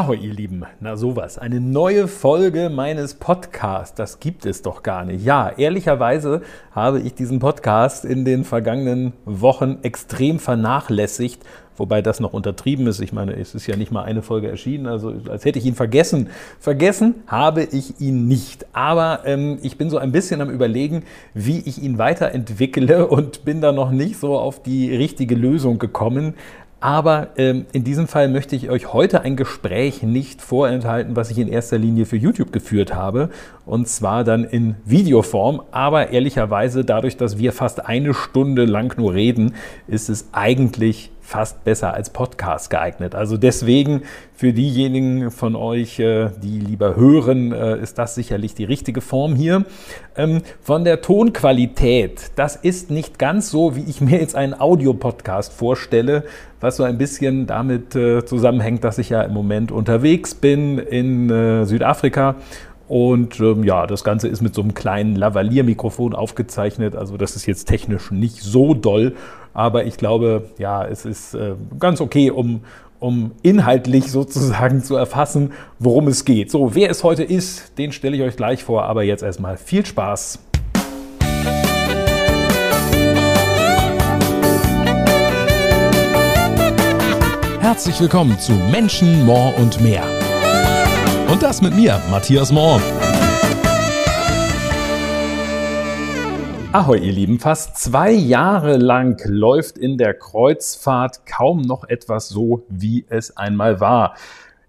Ahoi, ihr Lieben. Na sowas. Eine neue Folge meines Podcasts. Das gibt es doch gar nicht. Ja, ehrlicherweise habe ich diesen Podcast in den vergangenen Wochen extrem vernachlässigt. Wobei das noch untertrieben ist. Ich meine, es ist ja nicht mal eine Folge erschienen, also als hätte ich ihn vergessen. Vergessen habe ich ihn nicht. Aber ähm, ich bin so ein bisschen am Überlegen, wie ich ihn weiterentwickle und bin da noch nicht so auf die richtige Lösung gekommen. Aber ähm, in diesem Fall möchte ich euch heute ein Gespräch nicht vorenthalten, was ich in erster Linie für YouTube geführt habe. Und zwar dann in Videoform. Aber ehrlicherweise, dadurch, dass wir fast eine Stunde lang nur reden, ist es eigentlich fast besser als Podcast geeignet. Also deswegen für diejenigen von euch, äh, die lieber hören, äh, ist das sicherlich die richtige Form hier. Ähm, von der Tonqualität, das ist nicht ganz so, wie ich mir jetzt einen Audiopodcast vorstelle, was so ein bisschen damit äh, zusammenhängt, dass ich ja im Moment unterwegs bin in Südafrika und ähm, ja, das Ganze ist mit so einem kleinen Lavalier-Mikrofon aufgezeichnet. Also das ist jetzt technisch nicht so doll, aber ich glaube, ja, es ist äh, ganz okay, um, um inhaltlich sozusagen zu erfassen, worum es geht. So, wer es heute ist, den stelle ich euch gleich vor, aber jetzt erstmal viel Spaß. Herzlich willkommen zu Menschen, More und mehr. Und das mit mir, Matthias More. Ahoi, ihr Lieben. Fast zwei Jahre lang läuft in der Kreuzfahrt kaum noch etwas so, wie es einmal war.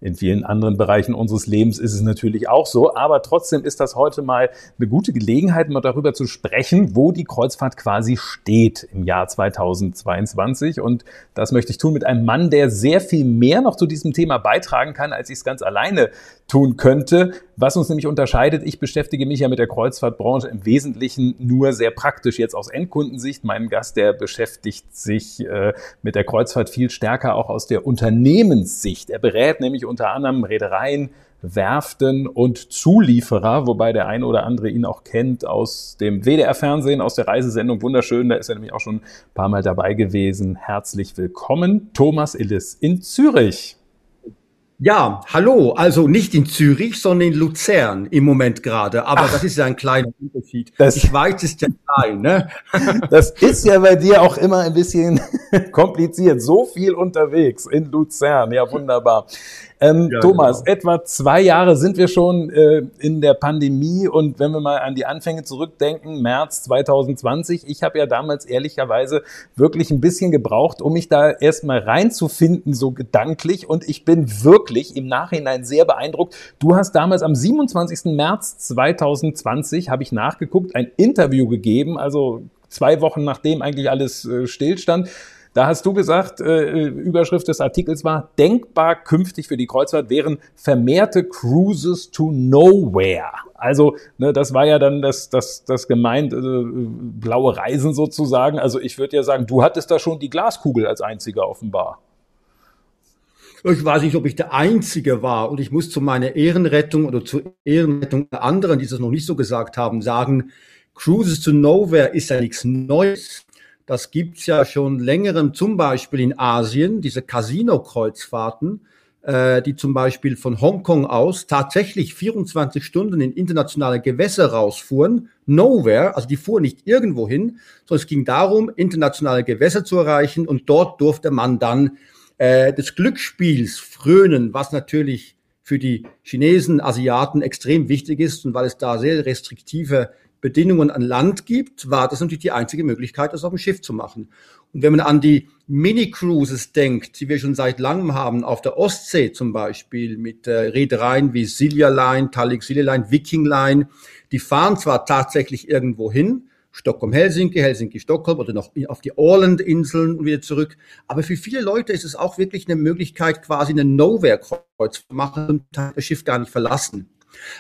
In vielen anderen Bereichen unseres Lebens ist es natürlich auch so, aber trotzdem ist das heute mal eine gute Gelegenheit, mal darüber zu sprechen, wo die Kreuzfahrt quasi steht im Jahr 2022. Und das möchte ich tun mit einem Mann, der sehr viel mehr noch zu diesem Thema beitragen kann, als ich es ganz alleine tun könnte. Was uns nämlich unterscheidet, ich beschäftige mich ja mit der Kreuzfahrtbranche im Wesentlichen nur sehr praktisch jetzt aus Endkundensicht. Mein Gast, der beschäftigt sich äh, mit der Kreuzfahrt viel stärker auch aus der Unternehmenssicht. Er berät nämlich unter anderem Reedereien, Werften und Zulieferer, wobei der ein oder andere ihn auch kennt aus dem WDR-Fernsehen, aus der Reisesendung Wunderschön. Da ist er nämlich auch schon ein paar Mal dabei gewesen. Herzlich willkommen, Thomas Illis in Zürich. Ja, hallo. Also nicht in Zürich, sondern in Luzern im Moment gerade. Aber Ach, das ist ja ein kleiner Unterschied. Das, die Schweiz ist ja klein, ne? Das ist ja bei dir auch immer ein bisschen kompliziert. So viel unterwegs in Luzern. Ja, wunderbar. Ähm, ja, Thomas, genau. etwa zwei Jahre sind wir schon äh, in der Pandemie und wenn wir mal an die Anfänge zurückdenken, März 2020, ich habe ja damals ehrlicherweise wirklich ein bisschen gebraucht, um mich da erstmal reinzufinden, so gedanklich und ich bin wirklich im Nachhinein sehr beeindruckt. Du hast damals am 27. März 2020, habe ich nachgeguckt, ein Interview gegeben, also zwei Wochen nachdem eigentlich alles äh, stillstand da hast du gesagt, äh, Überschrift des Artikels war, denkbar künftig für die Kreuzfahrt wären vermehrte Cruises to Nowhere. Also, ne, das war ja dann das, das, das gemeint, äh, blaue Reisen sozusagen. Also ich würde ja sagen, du hattest da schon die Glaskugel als einziger offenbar. Ich weiß nicht, ob ich der Einzige war und ich muss zu meiner Ehrenrettung oder zur Ehrenrettung der anderen, die das noch nicht so gesagt haben, sagen, Cruises to Nowhere ist ja nichts Neues. Das gibt's ja schon längerem, zum Beispiel in Asien, diese Casino-Kreuzfahrten, äh, die zum Beispiel von Hongkong aus tatsächlich 24 Stunden in internationale Gewässer rausfuhren. Nowhere, also die fuhren nicht irgendwo hin, sondern es ging darum, internationale Gewässer zu erreichen und dort durfte man dann äh, des Glücksspiels frönen, was natürlich für die Chinesen, Asiaten extrem wichtig ist und weil es da sehr restriktive Bedingungen an Land gibt, war das natürlich die einzige Möglichkeit, das auf dem Schiff zu machen. Und wenn man an die Mini-Cruises denkt, die wir schon seit langem haben, auf der Ostsee zum Beispiel, mit äh, Reedereien wie Silja Line, Tallink Silja Line, Viking Line, die fahren zwar tatsächlich irgendwo hin, Stockholm-Helsinki, Helsinki-Stockholm oder noch auf die Orland-Inseln und wieder zurück. Aber für viele Leute ist es auch wirklich eine Möglichkeit, quasi eine Nowhere-Kreuz zu machen und das Schiff gar nicht verlassen.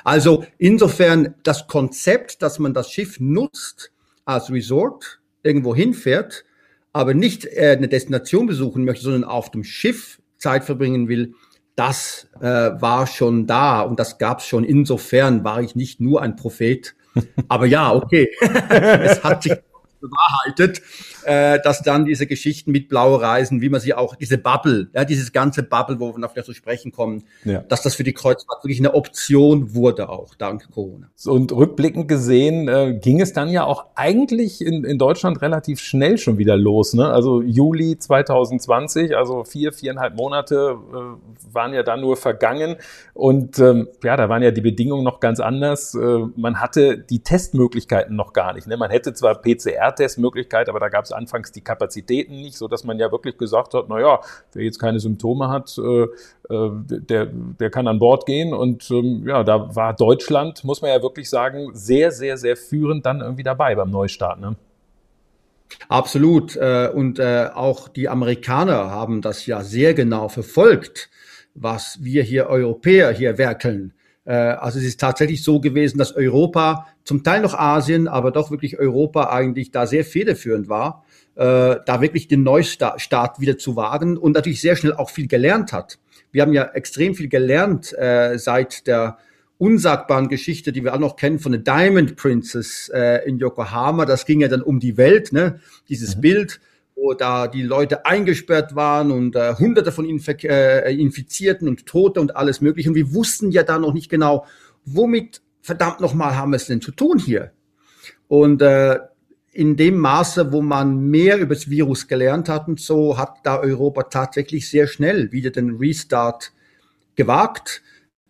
Also insofern das Konzept, dass man das Schiff nutzt als Resort, irgendwo hinfährt, aber nicht äh, eine Destination besuchen möchte, sondern auf dem Schiff Zeit verbringen will, das äh, war schon da und das gab es schon. Insofern war ich nicht nur ein Prophet. Aber ja, okay, es hat sich bewahrheitet. Äh, dass dann diese Geschichten mit blaue Reisen, wie man sie auch, diese Bubble, ja, dieses ganze Bubble, wo wir noch zu sprechen kommen, ja. dass das für die Kreuzfahrt wirklich eine Option wurde auch, dank Corona. Und rückblickend gesehen äh, ging es dann ja auch eigentlich in, in Deutschland relativ schnell schon wieder los. Ne? Also Juli 2020, also vier, viereinhalb Monate äh, waren ja dann nur vergangen. Und ähm, ja, da waren ja die Bedingungen noch ganz anders. Äh, man hatte die Testmöglichkeiten noch gar nicht. Ne? Man hätte zwar PCR-Testmöglichkeit, aber da gab es anfangs die Kapazitäten nicht, so dass man ja wirklich gesagt hat, na ja, wer jetzt keine Symptome hat, äh, äh, der, der kann an Bord gehen. Und ähm, ja, da war Deutschland, muss man ja wirklich sagen, sehr, sehr, sehr führend dann irgendwie dabei beim Neustart. Ne? Absolut. Äh, und auch die Amerikaner haben das ja sehr genau verfolgt, was wir hier Europäer hier werkeln. Also es ist tatsächlich so gewesen, dass Europa, zum Teil noch Asien, aber doch wirklich Europa eigentlich da sehr federführend war, da wirklich den Neustart wieder zu wagen und natürlich sehr schnell auch viel gelernt hat. Wir haben ja extrem viel gelernt äh, seit der unsagbaren Geschichte, die wir alle noch kennen von der Diamond Princess äh, in Yokohama. Das ging ja dann um die Welt, ne? Dieses mhm. Bild, wo da die Leute eingesperrt waren und äh, Hunderte von ihnen äh, Infizierten und Tote und alles Mögliche. Und wir wussten ja da noch nicht genau, womit verdammt nochmal haben wir es denn zu tun hier? Und äh, in dem Maße, wo man mehr über das Virus gelernt hat und so, hat da Europa tatsächlich sehr schnell wieder den Restart gewagt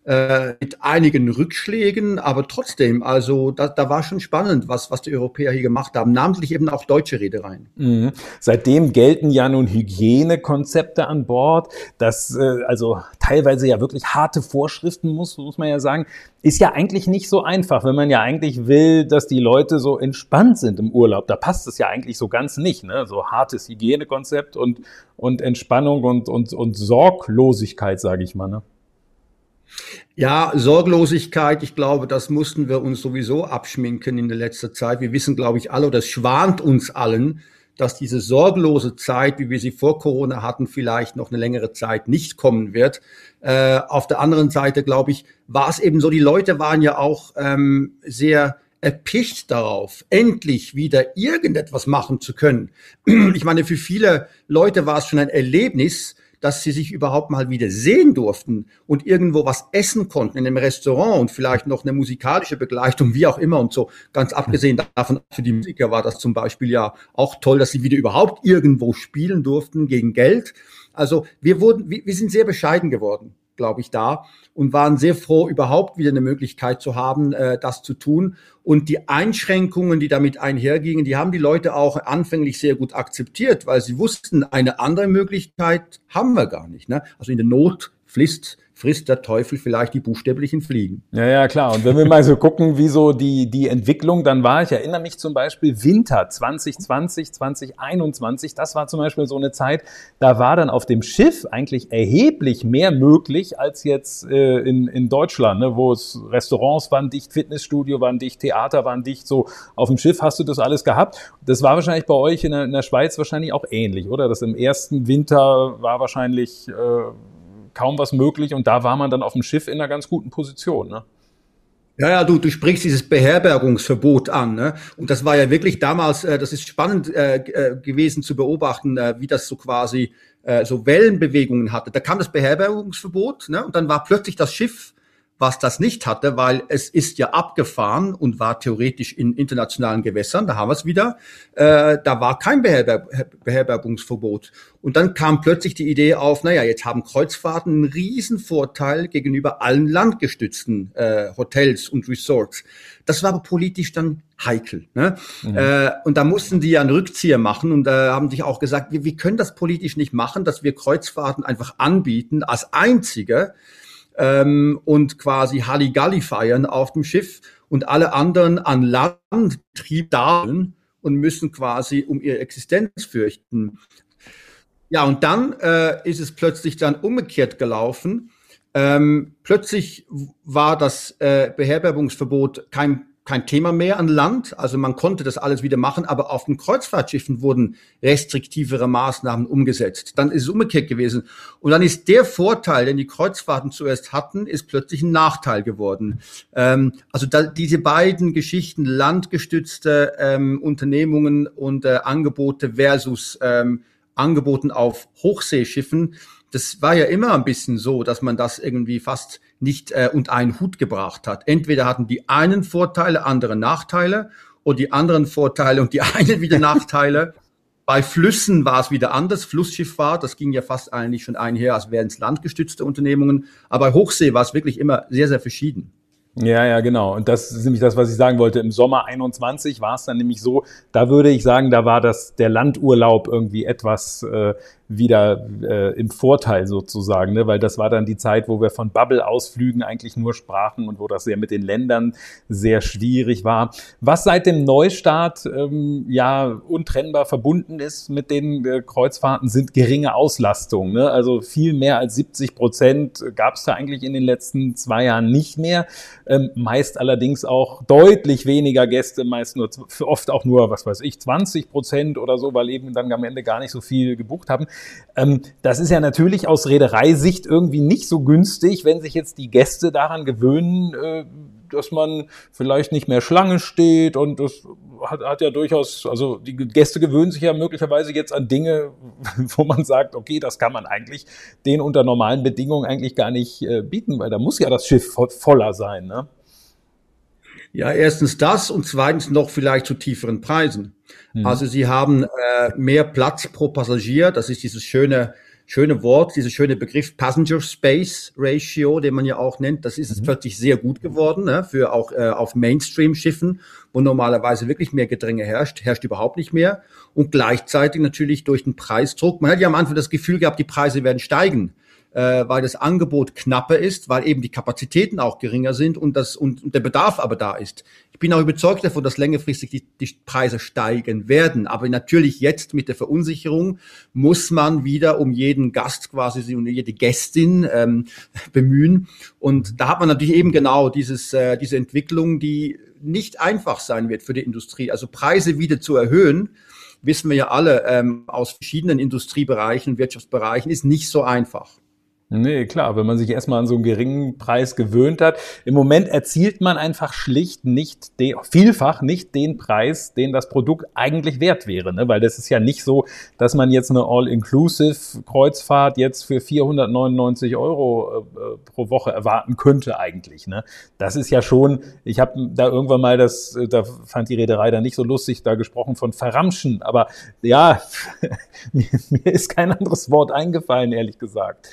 äh, mit einigen Rückschlägen, aber trotzdem, also da, da war schon spannend, was, was die Europäer hier gemacht haben, namentlich eben auch deutsche Reedereien. Mhm. Seitdem gelten ja nun Hygienekonzepte an Bord, das äh, also teilweise ja wirklich harte Vorschriften muss, muss man ja sagen, ist ja eigentlich nicht so einfach, wenn man ja eigentlich will, dass die Leute so entspannt sind im Urlaub. Da passt es ja eigentlich so ganz nicht, ne? So hartes Hygienekonzept und, und Entspannung und, und, und Sorglosigkeit, sage ich mal. Ne? Ja, Sorglosigkeit, ich glaube, das mussten wir uns sowieso abschminken in der letzten Zeit. Wir wissen, glaube ich, alle, oder es schwant uns allen, dass diese sorglose Zeit, wie wir sie vor Corona hatten, vielleicht noch eine längere Zeit nicht kommen wird. Äh, auf der anderen Seite, glaube ich, war es eben so, die Leute waren ja auch ähm, sehr erpicht darauf, endlich wieder irgendetwas machen zu können. Ich meine, für viele Leute war es schon ein Erlebnis, dass sie sich überhaupt mal wieder sehen durften und irgendwo was essen konnten in einem Restaurant und vielleicht noch eine musikalische Begleitung, wie auch immer und so. Ganz abgesehen davon, für die Musiker war das zum Beispiel ja auch toll, dass sie wieder überhaupt irgendwo spielen durften gegen Geld. Also wir wurden, wir, wir sind sehr bescheiden geworden glaube ich, da und waren sehr froh, überhaupt wieder eine Möglichkeit zu haben, äh, das zu tun. Und die Einschränkungen, die damit einhergingen, die haben die Leute auch anfänglich sehr gut akzeptiert, weil sie wussten, eine andere Möglichkeit haben wir gar nicht. Ne? Also in der Not frisst, frisst der Teufel vielleicht die buchstäblichen Fliegen. Ja, ja, klar. Und wenn wir mal so gucken, wie so die, die Entwicklung dann war, ich erinnere mich zum Beispiel Winter 2020, 2021, das war zum Beispiel so eine Zeit, da war dann auf dem Schiff eigentlich erheblich mehr möglich als jetzt äh, in, in Deutschland, ne, wo es Restaurants waren dicht, Fitnessstudio waren dicht, Theater waren dicht, so auf dem Schiff hast du das alles gehabt. Das war wahrscheinlich bei euch in der, in der Schweiz wahrscheinlich auch ähnlich, oder? Das im ersten Winter war wahrscheinlich äh, kaum was möglich und da war man dann auf dem Schiff in einer ganz guten Position. Ne? Ja, ja, du, du sprichst dieses Beherbergungsverbot an. Ne? Und das war ja wirklich damals, äh, das ist spannend äh, äh, gewesen zu beobachten, äh, wie das so quasi äh, so Wellenbewegungen hatte. Da kam das Beherbergungsverbot ne? und dann war plötzlich das Schiff was das nicht hatte, weil es ist ja abgefahren und war theoretisch in internationalen Gewässern, da haben wir es wieder, äh, da war kein Beherber Beherbergungsverbot. Und dann kam plötzlich die Idee auf, naja, jetzt haben Kreuzfahrten einen riesen Vorteil gegenüber allen landgestützten äh, Hotels und Resorts. Das war aber politisch dann heikel. Ne? Mhm. Äh, und da mussten die ja einen Rückzieher machen und da äh, haben sich auch gesagt, wir, wir können das politisch nicht machen, dass wir Kreuzfahrten einfach anbieten als einzige ähm, und quasi Halligalli feiern auf dem Schiff und alle anderen an Land trieb und müssen quasi um ihre Existenz fürchten. Ja, und dann äh, ist es plötzlich dann umgekehrt gelaufen. Ähm, plötzlich war das äh, Beherbergungsverbot kein kein Thema mehr an Land. Also man konnte das alles wieder machen, aber auf den Kreuzfahrtschiffen wurden restriktivere Maßnahmen umgesetzt. Dann ist es umgekehrt gewesen. Und dann ist der Vorteil, den die Kreuzfahrten zuerst hatten, ist plötzlich ein Nachteil geworden. Ähm, also da, diese beiden Geschichten, landgestützte ähm, Unternehmungen und äh, Angebote versus ähm, Angeboten auf Hochseeschiffen, das war ja immer ein bisschen so, dass man das irgendwie fast nicht äh, unter einen Hut gebracht hat. Entweder hatten die einen Vorteile, andere Nachteile oder die anderen Vorteile und die einen wieder Nachteile. Bei Flüssen war es wieder anders. Flussschifffahrt, das ging ja fast eigentlich schon einher, als wären es landgestützte Unternehmungen. Aber bei Hochsee war es wirklich immer sehr, sehr verschieden. Ja, ja, genau. Und das ist nämlich das, was ich sagen wollte. Im Sommer 21 war es dann nämlich so, da würde ich sagen, da war das der Landurlaub irgendwie etwas äh, wieder äh, im Vorteil sozusagen, ne? weil das war dann die Zeit, wo wir von Bubble-Ausflügen eigentlich nur sprachen und wo das sehr mit den Ländern sehr schwierig war. Was seit dem Neustart ähm, ja untrennbar verbunden ist mit den äh, Kreuzfahrten, sind geringe Auslastungen. Ne? Also viel mehr als 70 Prozent gab es da eigentlich in den letzten zwei Jahren nicht mehr. Ähm, meist allerdings auch deutlich weniger Gäste, meist nur oft auch nur, was weiß ich, 20 Prozent oder so, weil eben dann am Ende gar nicht so viel gebucht haben. Ähm, das ist ja natürlich aus Reedereisicht irgendwie nicht so günstig, wenn sich jetzt die Gäste daran gewöhnen, äh, dass man vielleicht nicht mehr Schlange steht und das hat, hat ja durchaus, also die Gäste gewöhnen sich ja möglicherweise jetzt an Dinge, wo man sagt, okay, das kann man eigentlich den unter normalen Bedingungen eigentlich gar nicht äh, bieten, weil da muss ja das Schiff voller sein. Ne? Ja, erstens das und zweitens noch vielleicht zu tieferen Preisen. Mhm. Also sie haben äh, mehr Platz pro Passagier. Das ist dieses schöne, schöne Wort, dieser schöne Begriff Passenger Space Ratio, den man ja auch nennt. Das ist mhm. plötzlich sehr gut geworden ne, für auch äh, auf Mainstream-Schiffen, wo normalerweise wirklich mehr Gedränge herrscht, herrscht überhaupt nicht mehr. Und gleichzeitig natürlich durch den Preisdruck. Man hat ja am Anfang das Gefühl gehabt, die Preise werden steigen äh, weil das Angebot knapper ist, weil eben die Kapazitäten auch geringer sind und, das, und, und der Bedarf aber da ist. Ich bin auch überzeugt davon, dass längerfristig die, die Preise steigen werden. Aber natürlich jetzt mit der Verunsicherung muss man wieder um jeden Gast quasi, um jede Gästin ähm, bemühen. Und da hat man natürlich eben genau dieses, äh, diese Entwicklung, die nicht einfach sein wird für die Industrie. Also Preise wieder zu erhöhen, wissen wir ja alle ähm, aus verschiedenen Industriebereichen, Wirtschaftsbereichen, ist nicht so einfach. Nee, klar, wenn man sich erstmal an so einen geringen Preis gewöhnt hat. Im Moment erzielt man einfach schlicht nicht, den, vielfach nicht den Preis, den das Produkt eigentlich wert wäre. Ne? Weil das ist ja nicht so, dass man jetzt eine All-Inclusive-Kreuzfahrt jetzt für 499 Euro äh, pro Woche erwarten könnte eigentlich. Ne? Das ist ja schon, ich habe da irgendwann mal das, äh, da fand die Reederei da nicht so lustig, da gesprochen von verramschen. Aber ja, mir ist kein anderes Wort eingefallen, ehrlich gesagt.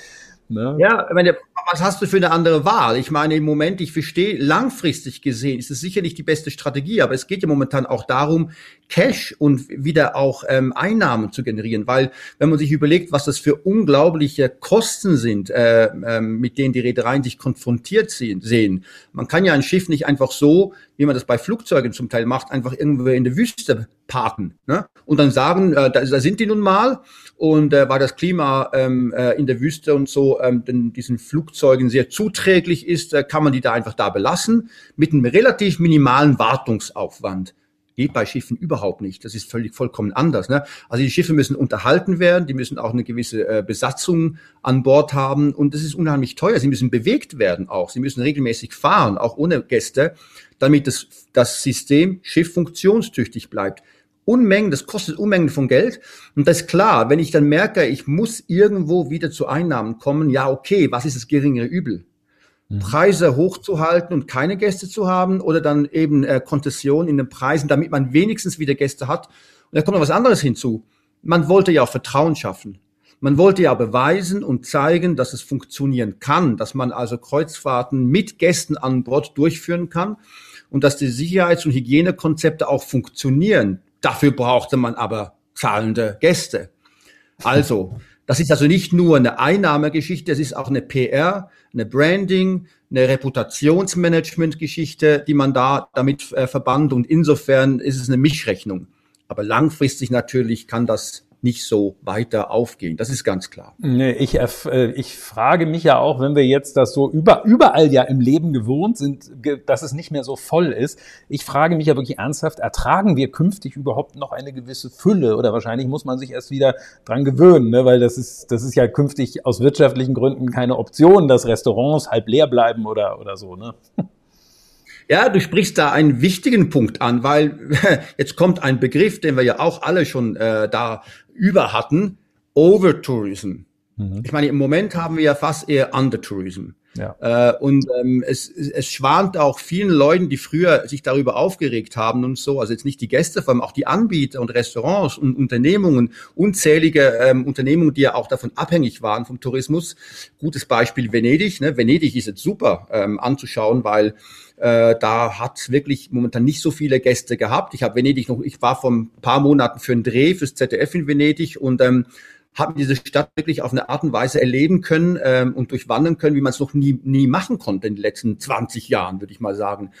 Ne? Ja, ich meine, was hast du für eine andere Wahl? Ich meine, im Moment, ich verstehe, langfristig gesehen ist es sicherlich die beste Strategie, aber es geht ja momentan auch darum, Cash und wieder auch ähm, Einnahmen zu generieren, weil wenn man sich überlegt, was das für unglaubliche Kosten sind, äh, äh, mit denen die Reedereien sich konfrontiert sehen. Man kann ja ein Schiff nicht einfach so, wie man das bei Flugzeugen zum Teil macht, einfach irgendwo in der Wüste parken ne? und dann sagen, äh, da, da sind die nun mal und äh, weil das Klima ähm, äh, in der Wüste und so ähm, den, diesen Flugzeugen sehr zuträglich ist, äh, kann man die da einfach da belassen mit einem relativ minimalen Wartungsaufwand geht bei Schiffen überhaupt nicht. Das ist völlig vollkommen anders. Ne? Also die Schiffe müssen unterhalten werden, die müssen auch eine gewisse äh, Besatzung an Bord haben und das ist unheimlich teuer. Sie müssen bewegt werden auch. Sie müssen regelmäßig fahren, auch ohne Gäste, damit das, das System Schiff funktionstüchtig bleibt. Unmengen, das kostet Unmengen von Geld. Und das ist klar, wenn ich dann merke, ich muss irgendwo wieder zu Einnahmen kommen, ja, okay, was ist das geringere Übel? Mhm. Preise hochzuhalten und keine Gäste zu haben oder dann eben äh, Konzession in den Preisen, damit man wenigstens wieder Gäste hat. Und da kommt noch was anderes hinzu. Man wollte ja auch Vertrauen schaffen. Man wollte ja beweisen und zeigen, dass es funktionieren kann, dass man also Kreuzfahrten mit Gästen an Bord durchführen kann und dass die Sicherheits- und Hygienekonzepte auch funktionieren. Dafür brauchte man aber zahlende Gäste. Also, das ist also nicht nur eine Einnahmegeschichte, es ist auch eine PR, eine Branding, eine Reputationsmanagement-Geschichte, die man da damit äh, verbannt. Und insofern ist es eine Mischrechnung. Aber langfristig natürlich kann das nicht so weiter aufgehen. Das ist ganz klar. Nee, ich, äh, ich frage mich ja auch, wenn wir jetzt das so über, überall ja im Leben gewohnt sind, dass es nicht mehr so voll ist. Ich frage mich ja wirklich ernsthaft, ertragen wir künftig überhaupt noch eine gewisse Fülle? Oder wahrscheinlich muss man sich erst wieder dran gewöhnen, ne? weil das ist, das ist ja künftig aus wirtschaftlichen Gründen keine Option, dass Restaurants halb leer bleiben oder, oder so. Ne? Ja, du sprichst da einen wichtigen Punkt an, weil jetzt kommt ein Begriff, den wir ja auch alle schon äh, da über hatten, Overtourism. Mhm. Ich meine, im Moment haben wir ja fast eher Undertourism. Ja. Äh, und ähm, es, es schwant auch vielen Leuten, die früher sich darüber aufgeregt haben und so, also jetzt nicht die Gäste, vor allem auch die Anbieter und Restaurants und Unternehmungen, unzählige ähm, Unternehmungen, die ja auch davon abhängig waren vom Tourismus. Gutes Beispiel Venedig. Ne? Venedig ist jetzt super ähm, anzuschauen, weil äh, da hat wirklich momentan nicht so viele Gäste gehabt. Ich habe Venedig noch, ich war vor ein paar Monaten für einen Dreh fürs ZDF in Venedig und ähm, habe diese Stadt wirklich auf eine Art und Weise erleben können ähm, und durchwandern können, wie man es noch nie, nie machen konnte in den letzten 20 Jahren, würde ich mal sagen.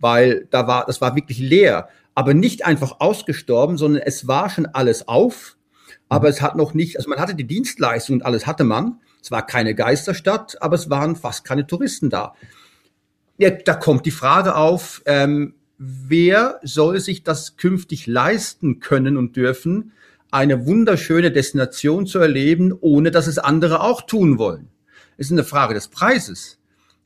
Weil da war, das war wirklich leer, aber nicht einfach ausgestorben, sondern es war schon alles auf, aber es hat noch nicht, also man hatte die Dienstleistung und alles hatte man. Es war keine Geisterstadt, aber es waren fast keine Touristen da ja, da kommt die Frage auf, ähm, wer soll sich das künftig leisten können und dürfen, eine wunderschöne Destination zu erleben, ohne dass es andere auch tun wollen? Es ist eine Frage des Preises.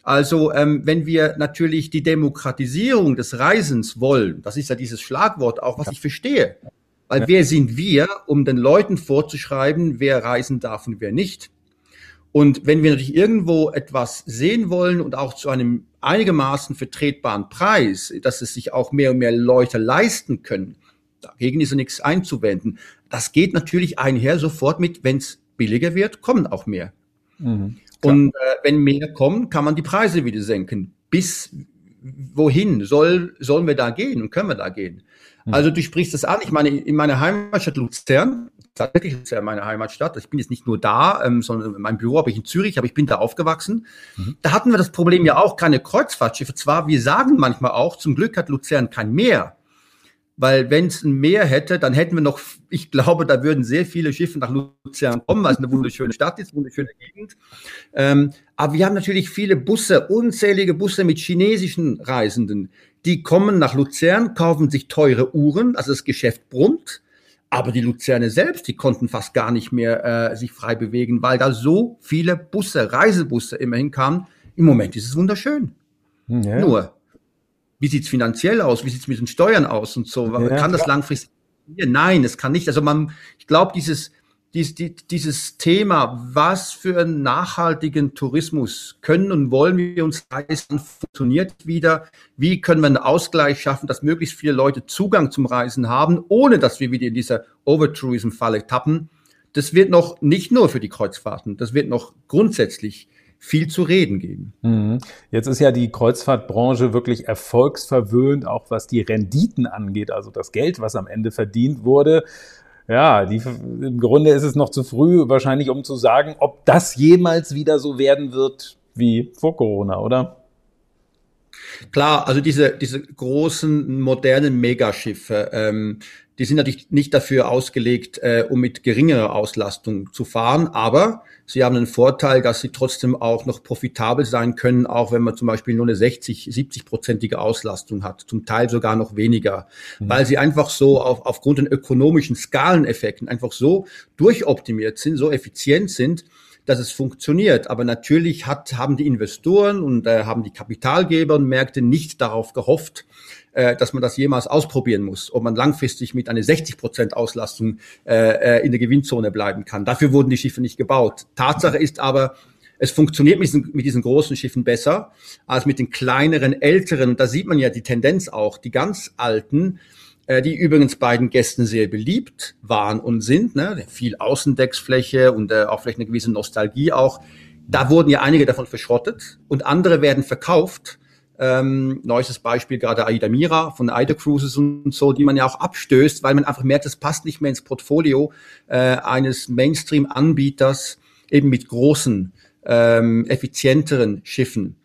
Also ähm, wenn wir natürlich die Demokratisierung des Reisens wollen, das ist ja dieses Schlagwort auch, was ich verstehe. Weil ja. wer sind wir, um den Leuten vorzuschreiben, wer reisen darf und wer nicht? Und wenn wir natürlich irgendwo etwas sehen wollen und auch zu einem einigermaßen vertretbaren Preis, dass es sich auch mehr und mehr Leute leisten können, dagegen ist ja nichts einzuwenden. Das geht natürlich einher sofort mit, wenn es billiger wird, kommen auch mehr. Mhm, und äh, wenn mehr kommen, kann man die Preise wieder senken. Bis wohin soll, sollen wir da gehen und können wir da gehen? Mhm. Also du sprichst das an. Ich meine, in meiner Heimatstadt Luzern, tatsächlich ist ja meine Heimatstadt. Ich bin jetzt nicht nur da, ähm, sondern mein Büro habe ich in Zürich, aber ich bin da aufgewachsen. Mhm. Da hatten wir das Problem ja auch keine Kreuzfahrtschiffe. Zwar, wir sagen manchmal auch, zum Glück hat Luzern kein Meer. Weil wenn es ein Meer hätte, dann hätten wir noch, ich glaube, da würden sehr viele Schiffe nach Luzern kommen, weil es eine wunderschöne Stadt ist, wunderschöne Gegend. Ähm, aber wir haben natürlich viele Busse, unzählige Busse mit chinesischen Reisenden. Die kommen nach Luzern, kaufen sich teure Uhren, also das Geschäft brummt. Aber die Luzerne selbst, die konnten fast gar nicht mehr äh, sich frei bewegen, weil da so viele Busse, Reisebusse immerhin kamen. Im Moment ist es wunderschön. Ja. Nur, wie sieht's finanziell aus? Wie sieht's mit den Steuern aus und so? Ja, kann das langfristig? Nein, es kann nicht. Also man, ich glaube, dieses dies, die, dieses Thema, was für einen nachhaltigen Tourismus können und wollen wir uns leisten, funktioniert wieder. Wie können wir einen Ausgleich schaffen, dass möglichst viele Leute Zugang zum Reisen haben, ohne dass wir wieder in dieser Overtourism-Falle tappen. Das wird noch nicht nur für die Kreuzfahrten, das wird noch grundsätzlich viel zu reden geben. Mhm. Jetzt ist ja die Kreuzfahrtbranche wirklich erfolgsverwöhnt, auch was die Renditen angeht, also das Geld, was am Ende verdient wurde ja, die, im Grunde ist es noch zu früh wahrscheinlich, um zu sagen, ob das jemals wieder so werden wird wie vor Corona, oder? Klar, also diese, diese großen modernen Megaschiffe, ähm, die sind natürlich nicht dafür ausgelegt, äh, um mit geringerer Auslastung zu fahren, aber sie haben einen Vorteil, dass sie trotzdem auch noch profitabel sein können, auch wenn man zum Beispiel nur eine 60, 70-prozentige Auslastung hat, zum Teil sogar noch weniger, mhm. weil sie einfach so auf, aufgrund den ökonomischen Skaleneffekten einfach so durchoptimiert sind, so effizient sind, dass es funktioniert. Aber natürlich hat, haben die Investoren und äh, haben die Kapitalgeber und Märkte nicht darauf gehofft, äh, dass man das jemals ausprobieren muss, ob man langfristig mit einer 60 Prozent Auslastung äh, äh, in der Gewinnzone bleiben kann. Dafür wurden die Schiffe nicht gebaut. Tatsache ist aber, es funktioniert mit diesen, mit diesen großen Schiffen besser als mit den kleineren, älteren. Und da sieht man ja die Tendenz auch. Die ganz alten, äh, die übrigens beiden Gästen sehr beliebt waren und sind, ne? viel Außendecksfläche und äh, auch vielleicht eine gewisse Nostalgie auch. Da wurden ja einige davon verschrottet und andere werden verkauft ähm, neuestes Beispiel gerade Aida Mira von Aida Cruises und so, die man ja auch abstößt, weil man einfach merkt, das passt nicht mehr ins Portfolio äh, eines Mainstream-Anbieters eben mit großen, ähm, effizienteren Schiffen.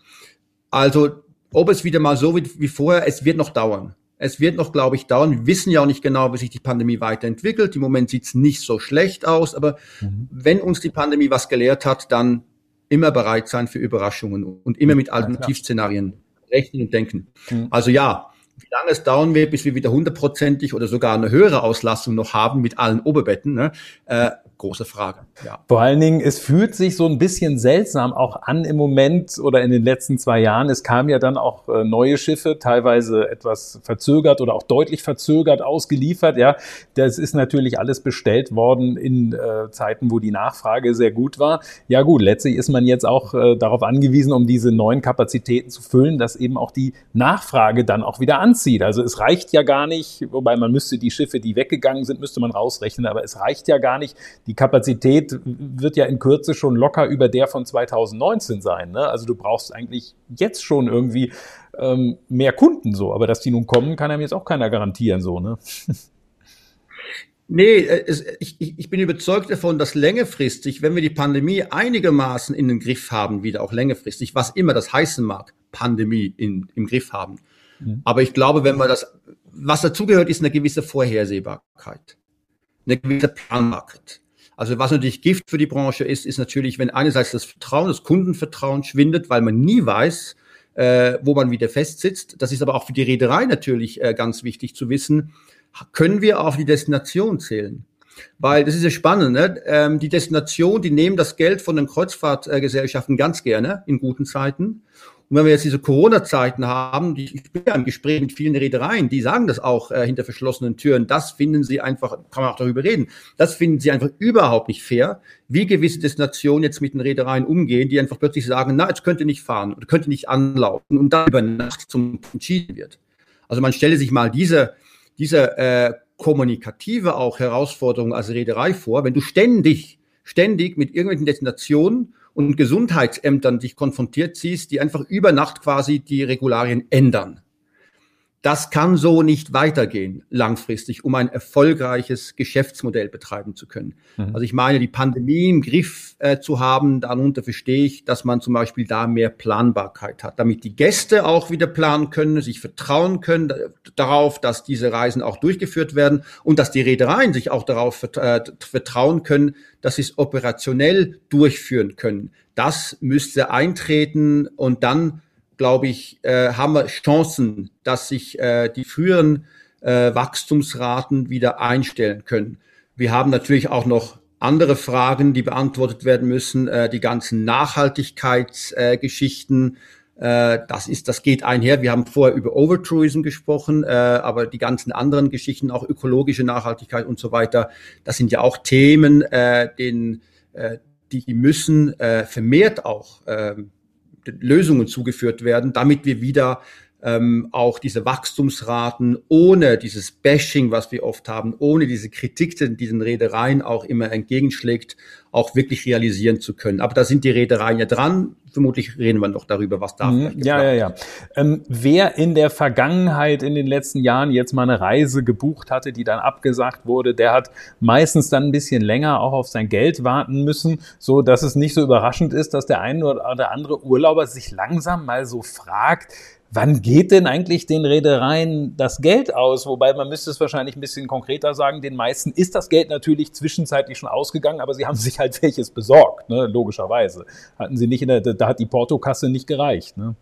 Also ob es wieder mal so wird wie vorher, es wird noch dauern. Es wird noch, glaube ich, dauern. Wir wissen ja auch nicht genau, wie sich die Pandemie weiterentwickelt. Im Moment sieht es nicht so schlecht aus, aber mhm. wenn uns die Pandemie was gelehrt hat, dann immer bereit sein für Überraschungen und immer mit Alternativszenarien rechnen und denken. Mhm. Also ja, wie lange es dauern wird, bis wir wieder hundertprozentig oder sogar eine höhere Auslastung noch haben mit allen Oberbetten, ne? äh, große Frage. Ja. Vor allen Dingen, es fühlt sich so ein bisschen seltsam auch an im Moment oder in den letzten zwei Jahren. Es kamen ja dann auch äh, neue Schiffe, teilweise etwas verzögert oder auch deutlich verzögert ausgeliefert. Ja, das ist natürlich alles bestellt worden in äh, Zeiten, wo die Nachfrage sehr gut war. Ja gut, letztlich ist man jetzt auch äh, darauf angewiesen, um diese neuen Kapazitäten zu füllen, dass eben auch die Nachfrage dann auch wieder anzieht. Also es reicht ja gar nicht, wobei man müsste die Schiffe, die weggegangen sind, müsste man rausrechnen, aber es reicht ja gar nicht, die Kapazität wird ja in Kürze schon locker über der von 2019 sein. Ne? Also du brauchst eigentlich jetzt schon irgendwie ähm, mehr Kunden so. Aber dass die nun kommen, kann einem jetzt auch keiner garantieren so. Ne? Nee, äh, es, ich, ich bin überzeugt davon, dass längerfristig, wenn wir die Pandemie einigermaßen in den Griff haben, wieder auch längerfristig, was immer das heißen mag, Pandemie in, im Griff haben. Mhm. Aber ich glaube, wenn wir das, was dazugehört, ist eine gewisse Vorhersehbarkeit, eine gewisse Planbarkeit. Also was natürlich Gift für die Branche ist, ist natürlich, wenn einerseits das Vertrauen, das Kundenvertrauen schwindet, weil man nie weiß, äh, wo man wieder festsitzt. Das ist aber auch für die Reederei natürlich äh, ganz wichtig zu wissen, können wir auf die Destination zählen? Weil das ist ja spannend, ne? ähm, die Destination, die nehmen das Geld von den Kreuzfahrtgesellschaften ganz gerne in guten Zeiten und wenn wir jetzt diese Corona-Zeiten haben, ich bin ja im Gespräch mit vielen Reedereien, die sagen das auch äh, hinter verschlossenen Türen, das finden sie einfach, kann man auch darüber reden, das finden sie einfach überhaupt nicht fair, wie gewisse Destinationen jetzt mit den Reedereien umgehen, die einfach plötzlich sagen, na, jetzt könnt ihr nicht fahren oder könnt ihr nicht anlaufen und dann über Nacht zum entschieden wird. Also man stelle sich mal diese, diese äh, kommunikative auch Herausforderung als Reederei vor, wenn du ständig, ständig mit irgendwelchen Destinationen und Gesundheitsämtern dich konfrontiert siehst, die einfach über Nacht quasi die Regularien ändern. Das kann so nicht weitergehen langfristig, um ein erfolgreiches Geschäftsmodell betreiben zu können. Mhm. Also ich meine, die Pandemie im Griff äh, zu haben, darunter verstehe ich, dass man zum Beispiel da mehr Planbarkeit hat, damit die Gäste auch wieder planen können, sich vertrauen können darauf, dass diese Reisen auch durchgeführt werden und dass die Reedereien sich auch darauf äh, vertrauen können, dass sie es operationell durchführen können. Das müsste eintreten und dann glaube ich, äh, haben wir Chancen, dass sich äh, die früheren äh, Wachstumsraten wieder einstellen können. Wir haben natürlich auch noch andere Fragen, die beantwortet werden müssen, äh, die ganzen Nachhaltigkeitsgeschichten. Äh, das ist, das geht einher. Wir haben vorher über Overtourism gesprochen, äh, aber die ganzen anderen Geschichten, auch ökologische Nachhaltigkeit und so weiter, das sind ja auch Themen, äh, den, äh, die müssen äh, vermehrt auch äh, Lösungen zugeführt werden, damit wir wieder ähm, auch diese Wachstumsraten ohne dieses Bashing, was wir oft haben, ohne diese Kritik, die diesen Reedereien auch immer entgegenschlägt, auch wirklich realisieren zu können. Aber da sind die Reedereien ja dran. Vermutlich reden wir noch darüber, was da mhm, Ja, ja, ja. Ähm, wer in der Vergangenheit, in den letzten Jahren jetzt mal eine Reise gebucht hatte, die dann abgesagt wurde, der hat meistens dann ein bisschen länger auch auf sein Geld warten müssen, so dass es nicht so überraschend ist, dass der eine oder andere Urlauber sich langsam mal so fragt, Wann geht denn eigentlich den Reedereien das Geld aus? Wobei man müsste es wahrscheinlich ein bisschen konkreter sagen. Den meisten ist das Geld natürlich zwischenzeitlich schon ausgegangen, aber sie haben sich halt welches besorgt, ne? logischerweise. Hatten sie nicht in der, da hat die Portokasse nicht gereicht. Ne?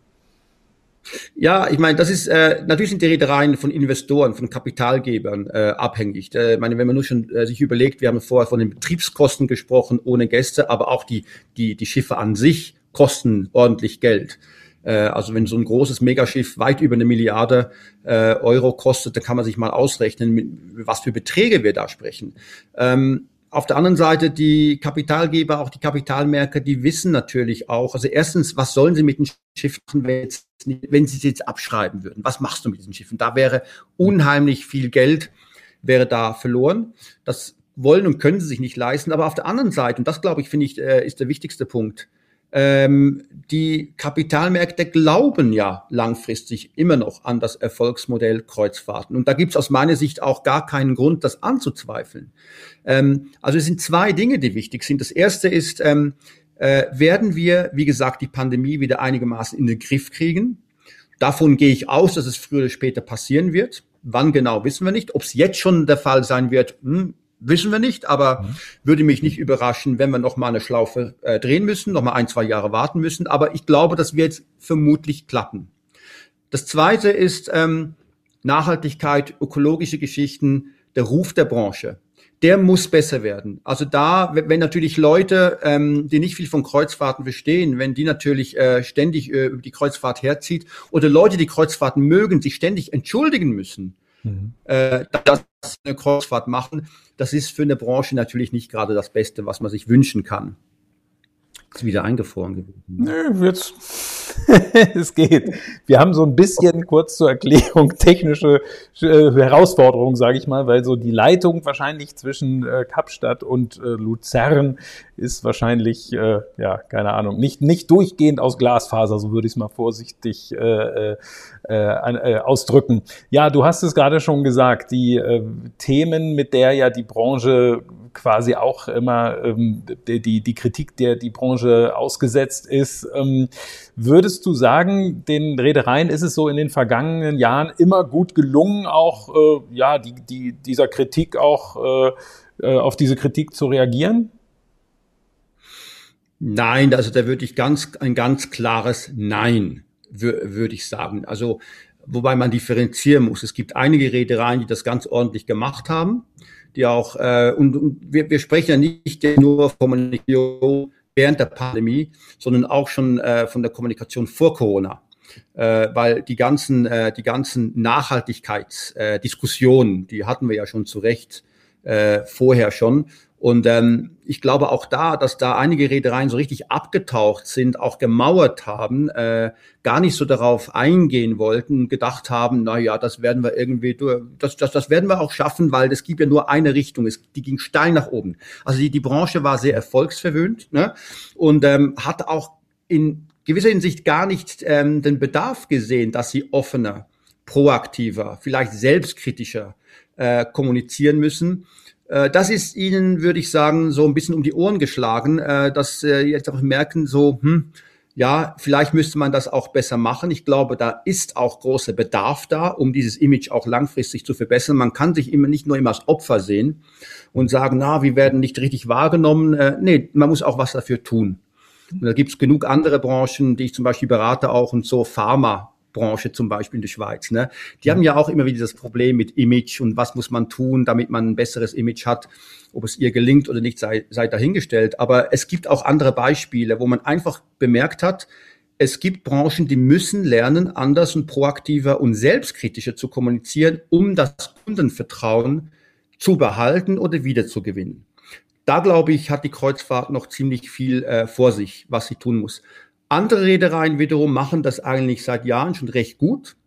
Ja, ich meine, das ist äh, natürlich sind die Reedereien von Investoren, von Kapitalgebern äh, abhängig. Äh, ich meine, wenn man nur schon äh, sich überlegt, wir haben vorher von den Betriebskosten gesprochen, ohne Gäste, aber auch die die die Schiffe an sich kosten ordentlich Geld. Äh, also wenn so ein großes Megaschiff weit über eine Milliarde äh, Euro kostet, dann kann man sich mal ausrechnen, mit, was für Beträge wir da sprechen. Ähm, auf der anderen Seite die Kapitalgeber, auch die Kapitalmärkte, die wissen natürlich auch, also erstens, was sollen sie mit den Schiffen machen, wenn, jetzt, wenn sie es jetzt abschreiben würden? Was machst du mit diesen Schiffen? Da wäre unheimlich viel Geld, wäre da verloren. Das wollen und können sie sich nicht leisten. Aber auf der anderen Seite, und das glaube ich, finde ich, äh, ist der wichtigste Punkt, ähm, die Kapitalmärkte glauben ja langfristig immer noch an das Erfolgsmodell Kreuzfahrten. Und da gibt es aus meiner Sicht auch gar keinen Grund, das anzuzweifeln. Ähm, also es sind zwei Dinge, die wichtig sind. Das erste ist, ähm, äh, werden wir, wie gesagt, die Pandemie wieder einigermaßen in den Griff kriegen? Davon gehe ich aus, dass es früher oder später passieren wird. Wann genau, wissen wir nicht. Ob es jetzt schon der Fall sein wird, hm, wissen wir nicht. Aber mhm. würde mich nicht überraschen, wenn wir noch mal eine Schlaufe äh, drehen müssen, noch mal ein, zwei Jahre warten müssen. Aber ich glaube, das wird vermutlich klappen. Das Zweite ist ähm, Nachhaltigkeit, ökologische Geschichten, der Ruf der Branche der muss besser werden. Also da, wenn natürlich Leute, ähm, die nicht viel von Kreuzfahrten verstehen, wenn die natürlich äh, ständig äh, über die Kreuzfahrt herzieht oder Leute, die Kreuzfahrten mögen, sich ständig entschuldigen müssen, mhm. äh, dass eine Kreuzfahrt machen, das ist für eine Branche natürlich nicht gerade das Beste, was man sich wünschen kann. Ist wieder eingefroren gewesen. Nö, jetzt. es geht. Wir haben so ein bisschen kurz zur Erklärung technische äh, Herausforderungen, sage ich mal, weil so die Leitung wahrscheinlich zwischen äh, Kapstadt und äh, Luzern ist wahrscheinlich, äh, ja, keine Ahnung, nicht, nicht durchgehend aus Glasfaser, so würde ich es mal vorsichtig äh, äh, äh, ausdrücken. Ja, du hast es gerade schon gesagt, die äh, Themen, mit der ja die Branche quasi auch immer ähm, die, die Kritik, der die Branche ausgesetzt ist. Ähm, würdest du sagen, den Reedereien ist es so in den vergangenen Jahren immer gut gelungen, auch äh, ja, die, die, dieser Kritik auch äh, äh auf diese Kritik zu reagieren? Nein, also da würde ich ganz ein ganz klares Nein würde ich sagen. Also wobei man differenzieren muss. Es gibt einige Reedereien, die das ganz ordentlich gemacht haben die auch, äh, und, und wir, wir sprechen ja nicht nur Kommunikation während der Pandemie, sondern auch schon äh, von der Kommunikation vor Corona. Äh, weil die ganzen, äh, die ganzen Nachhaltigkeitsdiskussionen, äh, die hatten wir ja schon zu Recht äh, vorher schon. Und ähm, ich glaube auch da, dass da einige Reedereien so richtig abgetaucht sind, auch gemauert haben, äh, gar nicht so darauf eingehen wollten, gedacht haben, na ja, das werden wir irgendwie, das, das, das werden wir auch schaffen, weil es gibt ja nur eine Richtung, es, die ging steil nach oben. Also die, die Branche war sehr erfolgsverwöhnt ne? und ähm, hat auch in gewisser Hinsicht gar nicht ähm, den Bedarf gesehen, dass sie offener, proaktiver, vielleicht selbstkritischer äh, kommunizieren müssen das ist ihnen, würde ich sagen, so ein bisschen um die Ohren geschlagen, äh, dass sie jetzt auch merken, so, hm, ja, vielleicht müsste man das auch besser machen. Ich glaube, da ist auch großer Bedarf da, um dieses Image auch langfristig zu verbessern. Man kann sich immer nicht nur immer als Opfer sehen und sagen, na, wir werden nicht richtig wahrgenommen. Äh, nee, man muss auch was dafür tun. Und da gibt es genug andere Branchen, die ich zum Beispiel berate auch und so Pharma Branche zum Beispiel in der Schweiz. Ne? Die haben ja auch immer wieder das Problem mit Image und was muss man tun, damit man ein besseres Image hat. Ob es ihr gelingt oder nicht, sei, sei dahingestellt. Aber es gibt auch andere Beispiele, wo man einfach bemerkt hat, es gibt Branchen, die müssen lernen, anders und proaktiver und selbstkritischer zu kommunizieren, um das Kundenvertrauen zu behalten oder wiederzugewinnen. Da glaube ich, hat die Kreuzfahrt noch ziemlich viel äh, vor sich, was sie tun muss. Andere Reedereien wiederum machen das eigentlich seit Jahren schon recht gut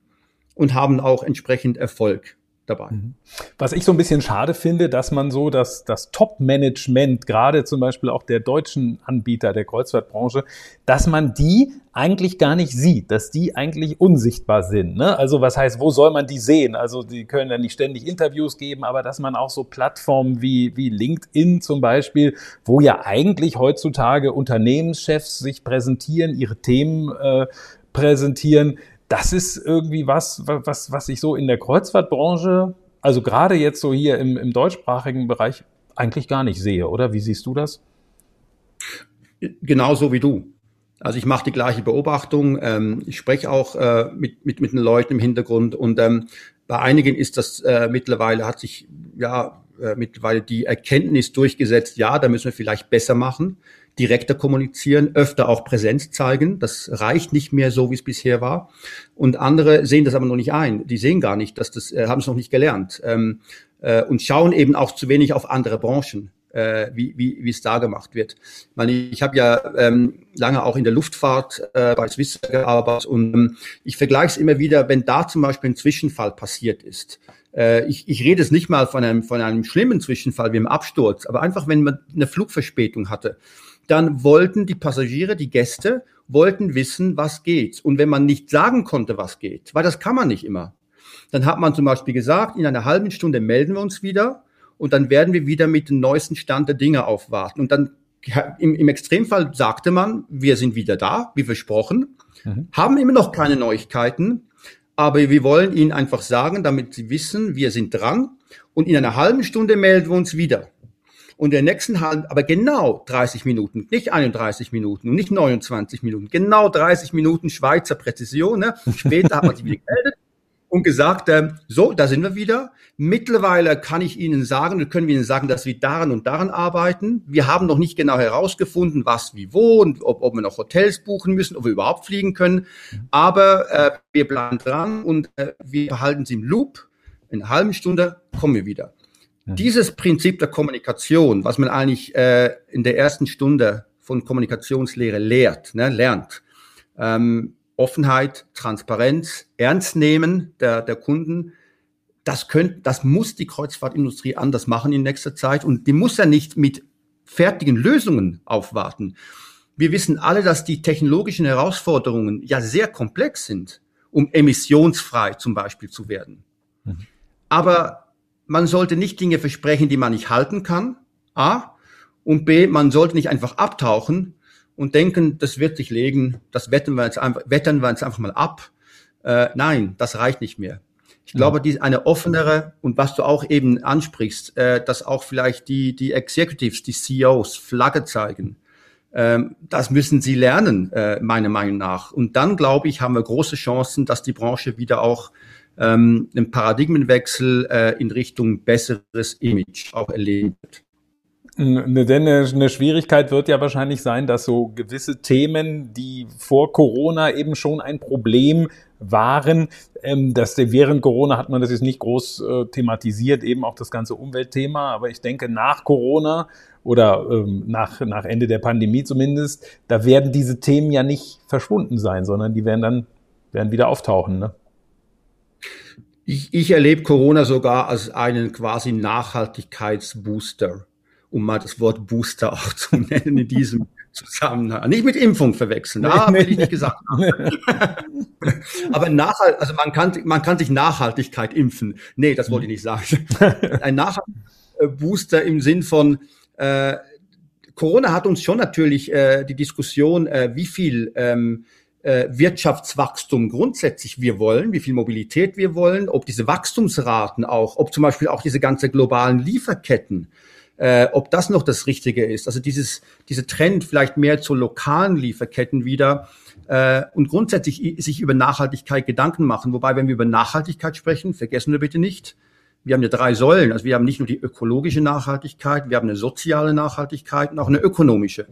und haben auch entsprechend Erfolg dabei. Mhm. Was ich so ein bisschen schade finde, dass man so das, das Top-Management, gerade zum Beispiel auch der deutschen Anbieter der Kreuzfahrtbranche, dass man die eigentlich gar nicht sieht, dass die eigentlich unsichtbar sind. Ne? Also was heißt, wo soll man die sehen? Also die können ja nicht ständig Interviews geben, aber dass man auch so Plattformen wie, wie LinkedIn zum Beispiel, wo ja eigentlich heutzutage Unternehmenschefs sich präsentieren, ihre Themen äh, präsentieren, das ist irgendwie was, was, was ich so in der Kreuzfahrtbranche, also gerade jetzt so hier im, im deutschsprachigen Bereich, eigentlich gar nicht sehe, oder? Wie siehst du das? Genauso wie du. Also ich mache die gleiche Beobachtung. Ähm, ich spreche auch äh, mit, mit, mit den Leuten im Hintergrund und ähm, bei einigen ist das äh, mittlerweile, hat sich ja äh, mittlerweile die Erkenntnis durchgesetzt, ja, da müssen wir vielleicht besser machen direkter kommunizieren, öfter auch Präsenz zeigen. Das reicht nicht mehr so, wie es bisher war. Und andere sehen das aber noch nicht ein. Die sehen gar nicht, dass das, äh, haben es noch nicht gelernt ähm, äh, und schauen eben auch zu wenig auf andere Branchen. Äh, wie, wie, wie es da gemacht wird. Ich, meine, ich habe ja ähm, lange auch in der Luftfahrt äh, bei Swiss gearbeitet und ähm, ich vergleiche es immer wieder, wenn da zum Beispiel ein Zwischenfall passiert ist. Äh, ich, ich rede es nicht mal von einem, von einem schlimmen Zwischenfall wie im Absturz, aber einfach, wenn man eine Flugverspätung hatte dann wollten die Passagiere, die Gäste, wollten wissen, was geht. Und wenn man nicht sagen konnte, was geht, weil das kann man nicht immer, dann hat man zum Beispiel gesagt, in einer halben Stunde melden wir uns wieder und dann werden wir wieder mit dem neuesten Stand der Dinge aufwarten. Und dann im, im Extremfall sagte man, wir sind wieder da, wie versprochen, mhm. haben immer noch keine Neuigkeiten, aber wir wollen Ihnen einfach sagen, damit Sie wissen, wir sind dran und in einer halben Stunde melden wir uns wieder. Und der nächsten halben, aber genau 30 Minuten, nicht 31 Minuten und nicht 29 Minuten, genau 30 Minuten Schweizer Präzision. Ne? Später hat man sich wieder gemeldet und gesagt, äh, so, da sind wir wieder. Mittlerweile kann ich Ihnen sagen, können wir Ihnen sagen, dass wir daran und daran arbeiten. Wir haben noch nicht genau herausgefunden, was wie wo und ob, ob wir noch Hotels buchen müssen, ob wir überhaupt fliegen können. Aber äh, wir bleiben dran und äh, wir behalten Sie im Loop. In einer halben Stunde kommen wir wieder. Dieses Prinzip der Kommunikation, was man eigentlich äh, in der ersten Stunde von Kommunikationslehre lehrt, ne, lernt, ähm, Offenheit, Transparenz, Ernstnehmen der, der Kunden, das könnte, das muss die Kreuzfahrtindustrie anders machen in nächster Zeit und die muss ja nicht mit fertigen Lösungen aufwarten. Wir wissen alle, dass die technologischen Herausforderungen ja sehr komplex sind, um emissionsfrei zum Beispiel zu werden. Mhm. Aber man sollte nicht Dinge versprechen, die man nicht halten kann. A. Und B, man sollte nicht einfach abtauchen und denken, das wird sich legen, das wetten wir jetzt einfach, wettern wir jetzt einfach mal ab. Äh, nein, das reicht nicht mehr. Ich ja. glaube, die eine offenere und was du auch eben ansprichst, äh, dass auch vielleicht die die Executives, die CEOs Flagge zeigen. Ähm, das müssen sie lernen, äh, meiner Meinung nach. Und dann glaube ich, haben wir große Chancen, dass die Branche wieder auch ähm, einen Paradigmenwechsel äh, in Richtung besseres Image auch erleben wird. Denn eine Schwierigkeit wird ja wahrscheinlich sein, dass so gewisse Themen, die vor Corona eben schon ein Problem waren, ähm, dass während Corona hat man das jetzt nicht groß äh, thematisiert, eben auch das ganze Umweltthema. Aber ich denke, nach Corona oder ähm, nach, nach Ende der Pandemie zumindest, da werden diese Themen ja nicht verschwunden sein, sondern die werden dann werden wieder auftauchen. Ne? Ich, ich erlebe Corona sogar als einen quasi Nachhaltigkeitsbooster um mal das Wort Booster auch zu nennen in diesem Zusammenhang. Nicht mit Impfung verwechseln, da nee, will ich nicht gesagt Aber nachhalt, also man kann, man kann sich Nachhaltigkeit impfen. Nee, das wollte ich nicht sagen. Ein Nachhaltigkeitsbooster im Sinn von, äh, Corona hat uns schon natürlich äh, die Diskussion, äh, wie viel ähm, äh, Wirtschaftswachstum grundsätzlich wir wollen, wie viel Mobilität wir wollen, ob diese Wachstumsraten auch, ob zum Beispiel auch diese ganze globalen Lieferketten äh, ob das noch das Richtige ist. Also dieses, dieser Trend vielleicht mehr zu lokalen Lieferketten wieder äh, und grundsätzlich sich über Nachhaltigkeit Gedanken machen. Wobei, wenn wir über Nachhaltigkeit sprechen, vergessen wir bitte nicht, wir haben ja drei Säulen. Also wir haben nicht nur die ökologische Nachhaltigkeit, wir haben eine soziale Nachhaltigkeit und auch eine ökonomische.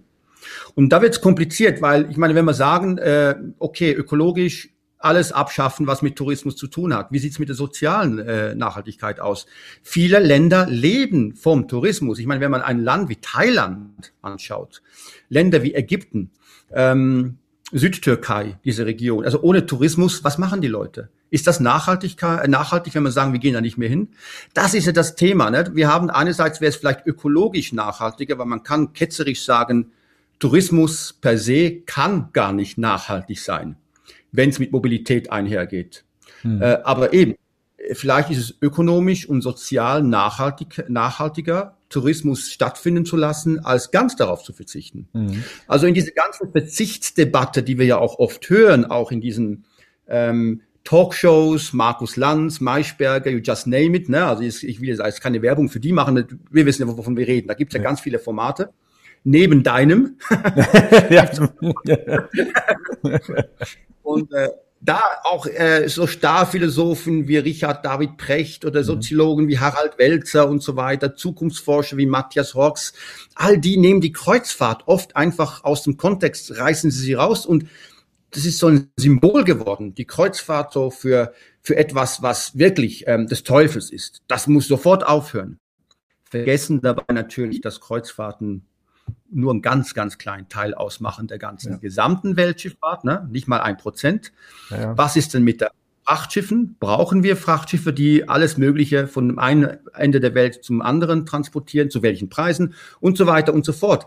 Und da wird es kompliziert, weil ich meine, wenn wir sagen, äh, okay, ökologisch alles abschaffen, was mit Tourismus zu tun hat. Wie sieht's mit der sozialen äh, Nachhaltigkeit aus? Viele Länder leben vom Tourismus. Ich meine, wenn man ein Land wie Thailand anschaut, Länder wie Ägypten, ähm, Südtürkei, diese Region, also ohne Tourismus, was machen die Leute? Ist das Nachhaltigkeit, äh, nachhaltig, wenn wir sagen, wir gehen da nicht mehr hin? Das ist ja das Thema. Ne? Wir haben einerseits wäre es vielleicht ökologisch nachhaltiger, weil man kann ketzerisch sagen, Tourismus per se kann gar nicht nachhaltig sein wenn es mit Mobilität einhergeht. Hm. Äh, aber eben, vielleicht ist es ökonomisch und sozial nachhaltig, nachhaltiger, Tourismus stattfinden zu lassen, als ganz darauf zu verzichten. Mhm. Also in diese ganze Verzichtsdebatte, die wir ja auch oft hören, auch in diesen ähm, Talkshows, Markus Lanz, Maischberger, you just name it. Ne? Also ich, ich will jetzt keine Werbung für die machen, wir wissen ja, wovon wir reden. Da gibt es ja, ja ganz viele Formate. Neben deinem. Und äh, da auch äh, so Starphilosophen wie Richard David Precht oder mhm. Soziologen wie Harald Welzer und so weiter, Zukunftsforscher wie Matthias Horks, all die nehmen die Kreuzfahrt oft einfach aus dem Kontext, reißen sie sie raus und das ist so ein Symbol geworden, die Kreuzfahrt so für, für etwas, was wirklich ähm, des Teufels ist. Das muss sofort aufhören. Vergessen dabei natürlich, dass Kreuzfahrten nur einen ganz, ganz kleinen Teil ausmachen der ganzen ja. gesamten Weltschifffahrt, ne? nicht mal ein Prozent. Ja. Was ist denn mit der Frachtschiffen? Brauchen wir Frachtschiffe, die alles Mögliche von dem einen Ende der Welt zum anderen transportieren, zu welchen Preisen und so weiter und so fort.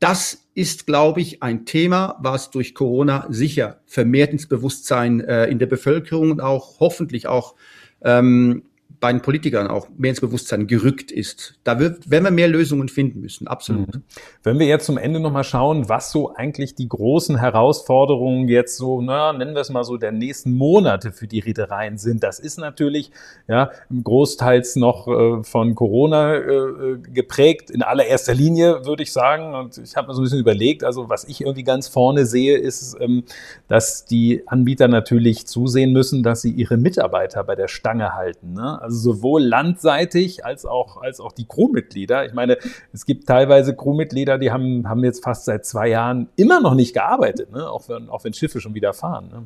Das ist, glaube ich, ein Thema, was durch Corona sicher vermehrt ins Bewusstsein äh, in der Bevölkerung und auch hoffentlich auch ähm, bei den Politikern auch mehr ins Bewusstsein gerückt ist. Da wird, werden wir mehr Lösungen finden müssen, absolut. Mhm. Wenn wir jetzt zum Ende nochmal schauen, was so eigentlich die großen Herausforderungen jetzt so, na, nennen wir es mal so, der nächsten Monate für die Reedereien sind. Das ist natürlich, ja, großteils noch äh, von Corona äh, geprägt, in allererster Linie, würde ich sagen. Und ich habe mir so ein bisschen überlegt, also was ich irgendwie ganz vorne sehe, ist, ähm, dass die Anbieter natürlich zusehen müssen, dass sie ihre Mitarbeiter bei der Stange halten. Ne? Also also sowohl landseitig als auch, als auch die Crewmitglieder. Ich meine, es gibt teilweise Crewmitglieder, die haben, haben jetzt fast seit zwei Jahren immer noch nicht gearbeitet, ne? auch, wenn, auch wenn Schiffe schon wieder fahren. Ne?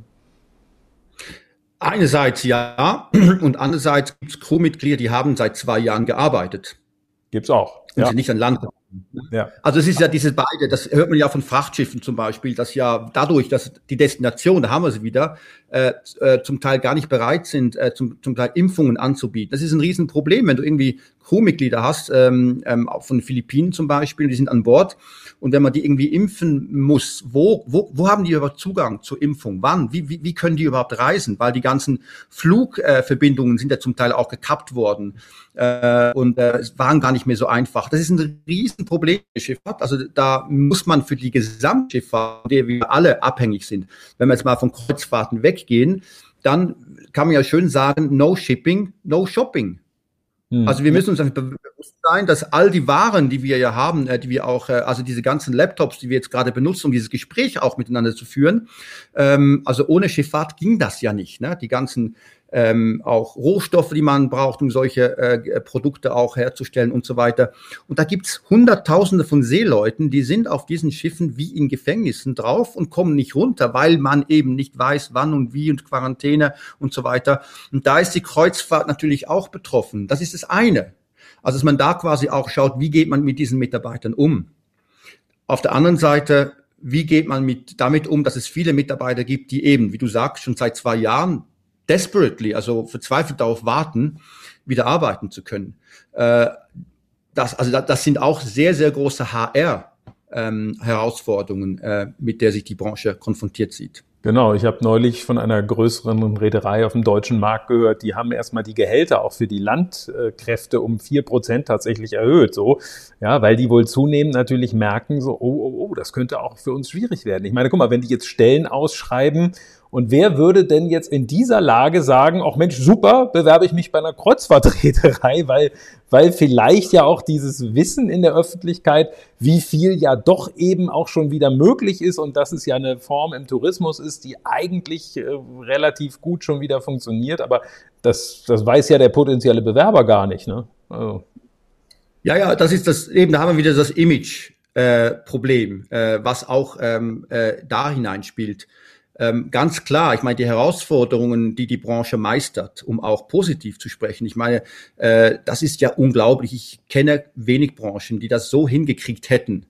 Einerseits ja und andererseits gibt es Crewmitglieder, die haben seit zwei Jahren gearbeitet. Gibt's auch. Und ja. sie nicht an Land ja. Also es ist ja diese beide, das hört man ja von Frachtschiffen zum Beispiel, dass ja dadurch, dass die Destination, da haben wir sie wieder, äh, äh, zum Teil gar nicht bereit sind, äh, zum, zum Teil Impfungen anzubieten. Das ist ein Riesenproblem, wenn du irgendwie Crewmitglieder hast, ähm, ähm, von Philippinen zum Beispiel, die sind an Bord und wenn man die irgendwie impfen muss, wo, wo, wo haben die überhaupt Zugang zur Impfung? Wann? Wie, wie, wie können die überhaupt reisen? Weil die ganzen Flugverbindungen äh, sind ja zum Teil auch gekappt worden äh, und äh, es waren gar nicht mehr so einfach. Das ist ein Riesenproblem der Schifffahrt. Also da muss man für die Gesamtschifffahrt, von der wir alle abhängig sind, wenn wir jetzt mal von Kreuzfahrten weggehen, dann kann man ja schön sagen, no shipping, no shopping. Hm. Also wir müssen uns bewusst sein, dass all die Waren, die wir ja haben, äh, die wir auch, äh, also diese ganzen Laptops, die wir jetzt gerade benutzen, um dieses Gespräch auch miteinander zu führen, ähm, also ohne Schifffahrt ging das ja nicht. Ne? Die ganzen ähm, auch Rohstoffe, die man braucht, um solche äh, Produkte auch herzustellen und so weiter. Und da gibt's Hunderttausende von Seeleuten, die sind auf diesen Schiffen wie in Gefängnissen drauf und kommen nicht runter, weil man eben nicht weiß, wann und wie und Quarantäne und so weiter. Und da ist die Kreuzfahrt natürlich auch betroffen. Das ist das eine. Also dass man da quasi auch schaut, wie geht man mit diesen Mitarbeitern um. Auf der anderen Seite wie geht man mit, damit um, dass es viele Mitarbeiter gibt, die eben, wie du sagst, schon seit zwei Jahren desperately, also verzweifelt darauf warten, wieder arbeiten zu können. Äh, das, also das sind auch sehr, sehr große HR-Herausforderungen, ähm, äh, mit der sich die Branche konfrontiert sieht. Genau, ich habe neulich von einer größeren Reederei auf dem deutschen Markt gehört, die haben erstmal die Gehälter auch für die Landkräfte um vier Prozent tatsächlich erhöht, so, ja, weil die wohl zunehmend natürlich merken, so, oh, oh, oh, das könnte auch für uns schwierig werden. Ich meine, guck mal, wenn die jetzt Stellen ausschreiben und wer würde denn jetzt in dieser Lage sagen, auch Mensch, super, bewerbe ich mich bei einer Kreuzfahrtreederei, weil, weil vielleicht ja auch dieses Wissen in der Öffentlichkeit, wie viel ja doch eben auch schon wieder möglich ist und dass es ja eine Form im Tourismus ist, die eigentlich äh, relativ gut schon wieder funktioniert, aber das, das weiß ja der potenzielle Bewerber gar nicht. Ne? Also. Ja, ja, das ist das, eben, da haben wir wieder das Image-Problem, äh, äh, was auch ähm, äh, da hineinspielt. Ähm, ganz klar, ich meine, die Herausforderungen, die die Branche meistert, um auch positiv zu sprechen, ich meine, äh, das ist ja unglaublich. Ich kenne wenig Branchen, die das so hingekriegt hätten,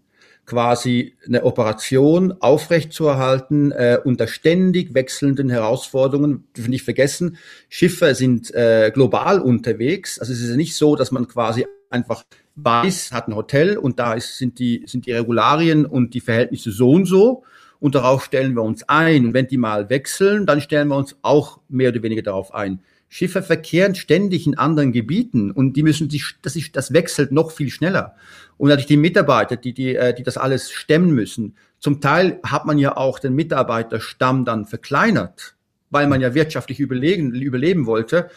quasi eine Operation aufrechtzuerhalten äh, unter ständig wechselnden Herausforderungen. Dürfen nicht vergessen, Schiffe sind äh, global unterwegs. Also es ist nicht so, dass man quasi einfach weiß, hat ein Hotel und da ist, sind, die, sind die Regularien und die Verhältnisse so und so und darauf stellen wir uns ein. Und wenn die mal wechseln, dann stellen wir uns auch mehr oder weniger darauf ein. Schiffe verkehren ständig in anderen Gebieten und die müssen sich, das, ist, das wechselt noch viel schneller. Und natürlich die Mitarbeiter, die, die, äh, die das alles stemmen müssen. Zum Teil hat man ja auch den Mitarbeiterstamm dann verkleinert, weil man ja wirtschaftlich überlegen, überleben wollte.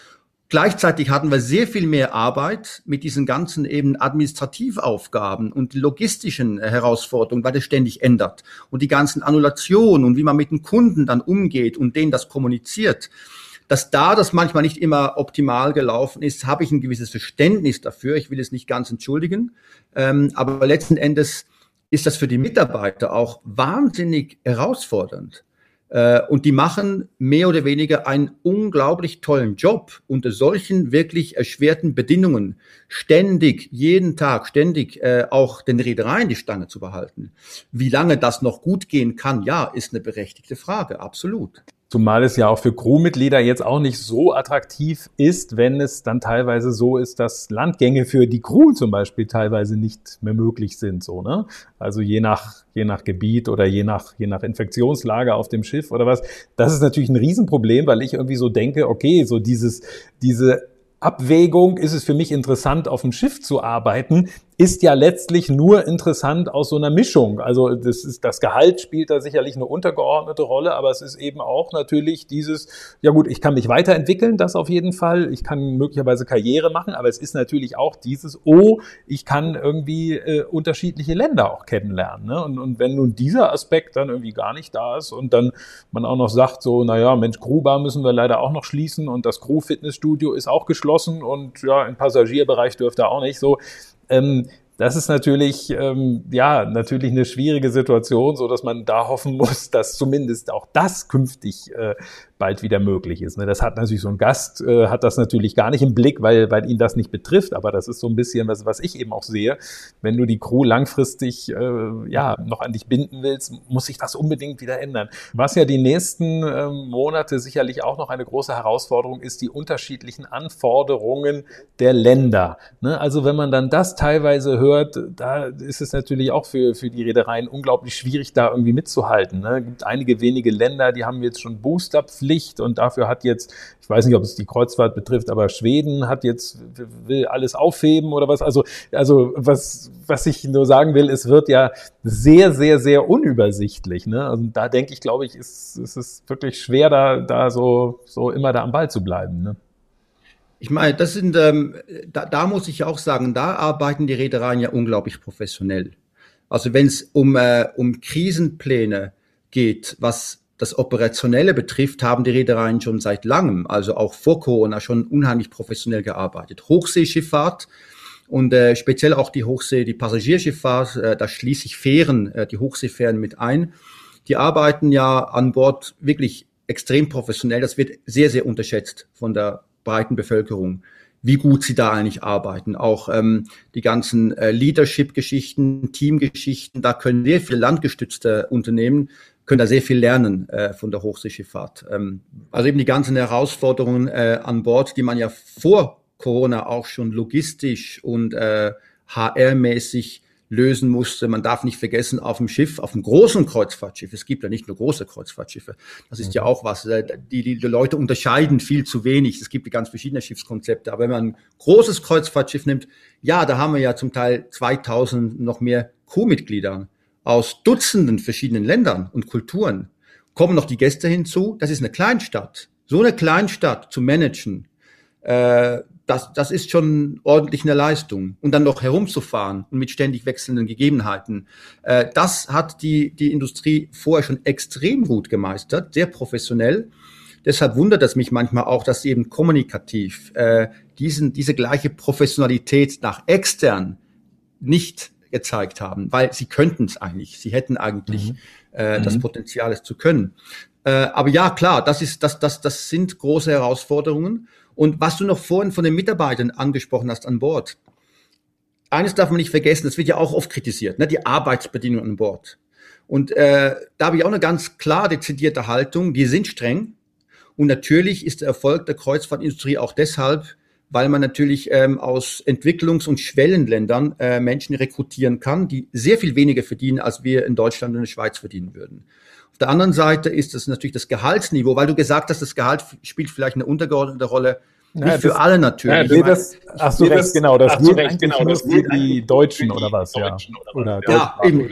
Gleichzeitig hatten wir sehr viel mehr Arbeit mit diesen ganzen eben Administrativaufgaben und logistischen Herausforderungen, weil das ständig ändert. Und die ganzen Annulationen und wie man mit den Kunden dann umgeht und denen das kommuniziert. Dass da das manchmal nicht immer optimal gelaufen ist, habe ich ein gewisses Verständnis dafür. Ich will es nicht ganz entschuldigen. Ähm, aber letzten Endes ist das für die Mitarbeiter auch wahnsinnig herausfordernd. Äh, und die machen mehr oder weniger einen unglaublich tollen Job unter solchen wirklich erschwerten Bedingungen, ständig, jeden Tag, ständig äh, auch den Reedereien die Stange zu behalten. Wie lange das noch gut gehen kann, ja, ist eine berechtigte Frage, absolut. Zumal es ja auch für Crewmitglieder jetzt auch nicht so attraktiv ist, wenn es dann teilweise so ist, dass Landgänge für die Crew zum Beispiel teilweise nicht mehr möglich sind, so, ne? Also je nach, je nach Gebiet oder je nach, je nach Infektionslage auf dem Schiff oder was. Das ist natürlich ein Riesenproblem, weil ich irgendwie so denke, okay, so dieses, diese Abwägung, ist es für mich interessant, auf dem Schiff zu arbeiten, ist ja letztlich nur interessant aus so einer Mischung. Also das, ist, das Gehalt spielt da sicherlich eine untergeordnete Rolle, aber es ist eben auch natürlich dieses, ja gut, ich kann mich weiterentwickeln, das auf jeden Fall. Ich kann möglicherweise Karriere machen, aber es ist natürlich auch dieses, oh, ich kann irgendwie äh, unterschiedliche Länder auch kennenlernen. Ne? Und, und wenn nun dieser Aspekt dann irgendwie gar nicht da ist und dann man auch noch sagt, so, naja, Mensch, Crewbar müssen wir leider auch noch schließen und das Crew-Fitnessstudio ist auch geschlossen und ja, im Passagierbereich dürfte auch nicht so ähm, das ist natürlich, ähm, ja, natürlich eine schwierige Situation, so dass man da hoffen muss, dass zumindest auch das künftig äh, bald wieder möglich ist. Ne? Das hat natürlich so ein Gast, äh, hat das natürlich gar nicht im Blick, weil, weil ihn das nicht betrifft, aber das ist so ein bisschen was, was ich eben auch sehe. Wenn du die Crew langfristig äh, ja, noch an dich binden willst, muss sich das unbedingt wieder ändern. Was ja die nächsten äh, Monate sicherlich auch noch eine große Herausforderung ist, die unterschiedlichen Anforderungen der Länder. Ne? Also wenn man dann das teilweise hört, da ist es natürlich auch für, für die Reedereien unglaublich schwierig, da irgendwie mitzuhalten. Ne? Es gibt einige wenige Länder, die haben jetzt schon Boosterpflicht Pflicht und dafür hat jetzt, ich weiß nicht, ob es die Kreuzfahrt betrifft, aber Schweden hat jetzt, will alles aufheben oder was. Also, also was, was ich nur sagen will, es wird ja sehr, sehr, sehr unübersichtlich. Ne? Und da denke ich, glaube ich, ist, ist es wirklich schwer, da, da so, so immer da am Ball zu bleiben. Ne? Ich meine, das sind, ähm, da, da muss ich auch sagen, da arbeiten die Reedereien ja unglaublich professionell. Also wenn es um, äh, um Krisenpläne geht, was das Operationelle betrifft, haben die Reedereien schon seit langem, also auch vor Corona, schon unheimlich professionell gearbeitet. Hochseeschifffahrt und äh, speziell auch die Hochsee, die Passagierschifffahrt, äh, da schließe ich Fähren, äh, die Hochseefähren mit ein. Die arbeiten ja an Bord wirklich extrem professionell. Das wird sehr, sehr unterschätzt von der breiten Bevölkerung wie gut sie da eigentlich arbeiten. Auch ähm, die ganzen äh, Leadership-Geschichten, Teamgeschichten, da können sehr viele landgestützte Unternehmen können da sehr viel lernen äh, von der Hochseeschifffahrt. Ähm, also eben die ganzen Herausforderungen äh, an Bord, die man ja vor Corona auch schon logistisch und äh, HR-mäßig lösen musste. Man darf nicht vergessen, auf dem Schiff, auf einem großen Kreuzfahrtschiff, es gibt ja nicht nur große Kreuzfahrtschiffe, das ist mhm. ja auch was, äh, die, die, die Leute unterscheiden viel zu wenig. Es gibt ganz verschiedene Schiffskonzepte, aber wenn man ein großes Kreuzfahrtschiff nimmt, ja, da haben wir ja zum Teil 2000 noch mehr Crewmitglieder aus Dutzenden verschiedenen Ländern und Kulturen kommen noch die Gäste hinzu. Das ist eine Kleinstadt. So eine Kleinstadt zu managen, äh, das, das ist schon ordentlich eine Leistung. Und dann noch herumzufahren und mit ständig wechselnden Gegebenheiten. Äh, das hat die, die Industrie vorher schon extrem gut gemeistert, sehr professionell. Deshalb wundert es mich manchmal auch, dass sie eben kommunikativ äh, diesen, diese gleiche Professionalität nach extern nicht gezeigt haben, weil sie könnten es eigentlich. Sie hätten eigentlich mhm. äh, das mhm. Potenzial, es zu können. Äh, aber ja, klar, das ist, das, das, das sind große Herausforderungen. Und was du noch vorhin von den Mitarbeitern angesprochen hast an Bord. Eines darf man nicht vergessen, das wird ja auch oft kritisiert, ne, die Arbeitsbedingungen an Bord. Und äh, da habe ich auch eine ganz klar dezidierte Haltung, die sind streng. Und natürlich ist der Erfolg der Kreuzfahrtindustrie auch deshalb weil man natürlich ähm, aus Entwicklungs- und Schwellenländern äh, Menschen rekrutieren kann, die sehr viel weniger verdienen, als wir in Deutschland und in der Schweiz verdienen würden. Auf der anderen Seite ist es natürlich das Gehaltsniveau, weil du gesagt hast, das Gehalt spielt vielleicht eine untergeordnete Rolle. Nicht ja, für alle natürlich. Ja, nee, das, ach so, recht, genau, das gilt recht, genau, das für die Deutschen oder was, ja. Oder, ja, eben.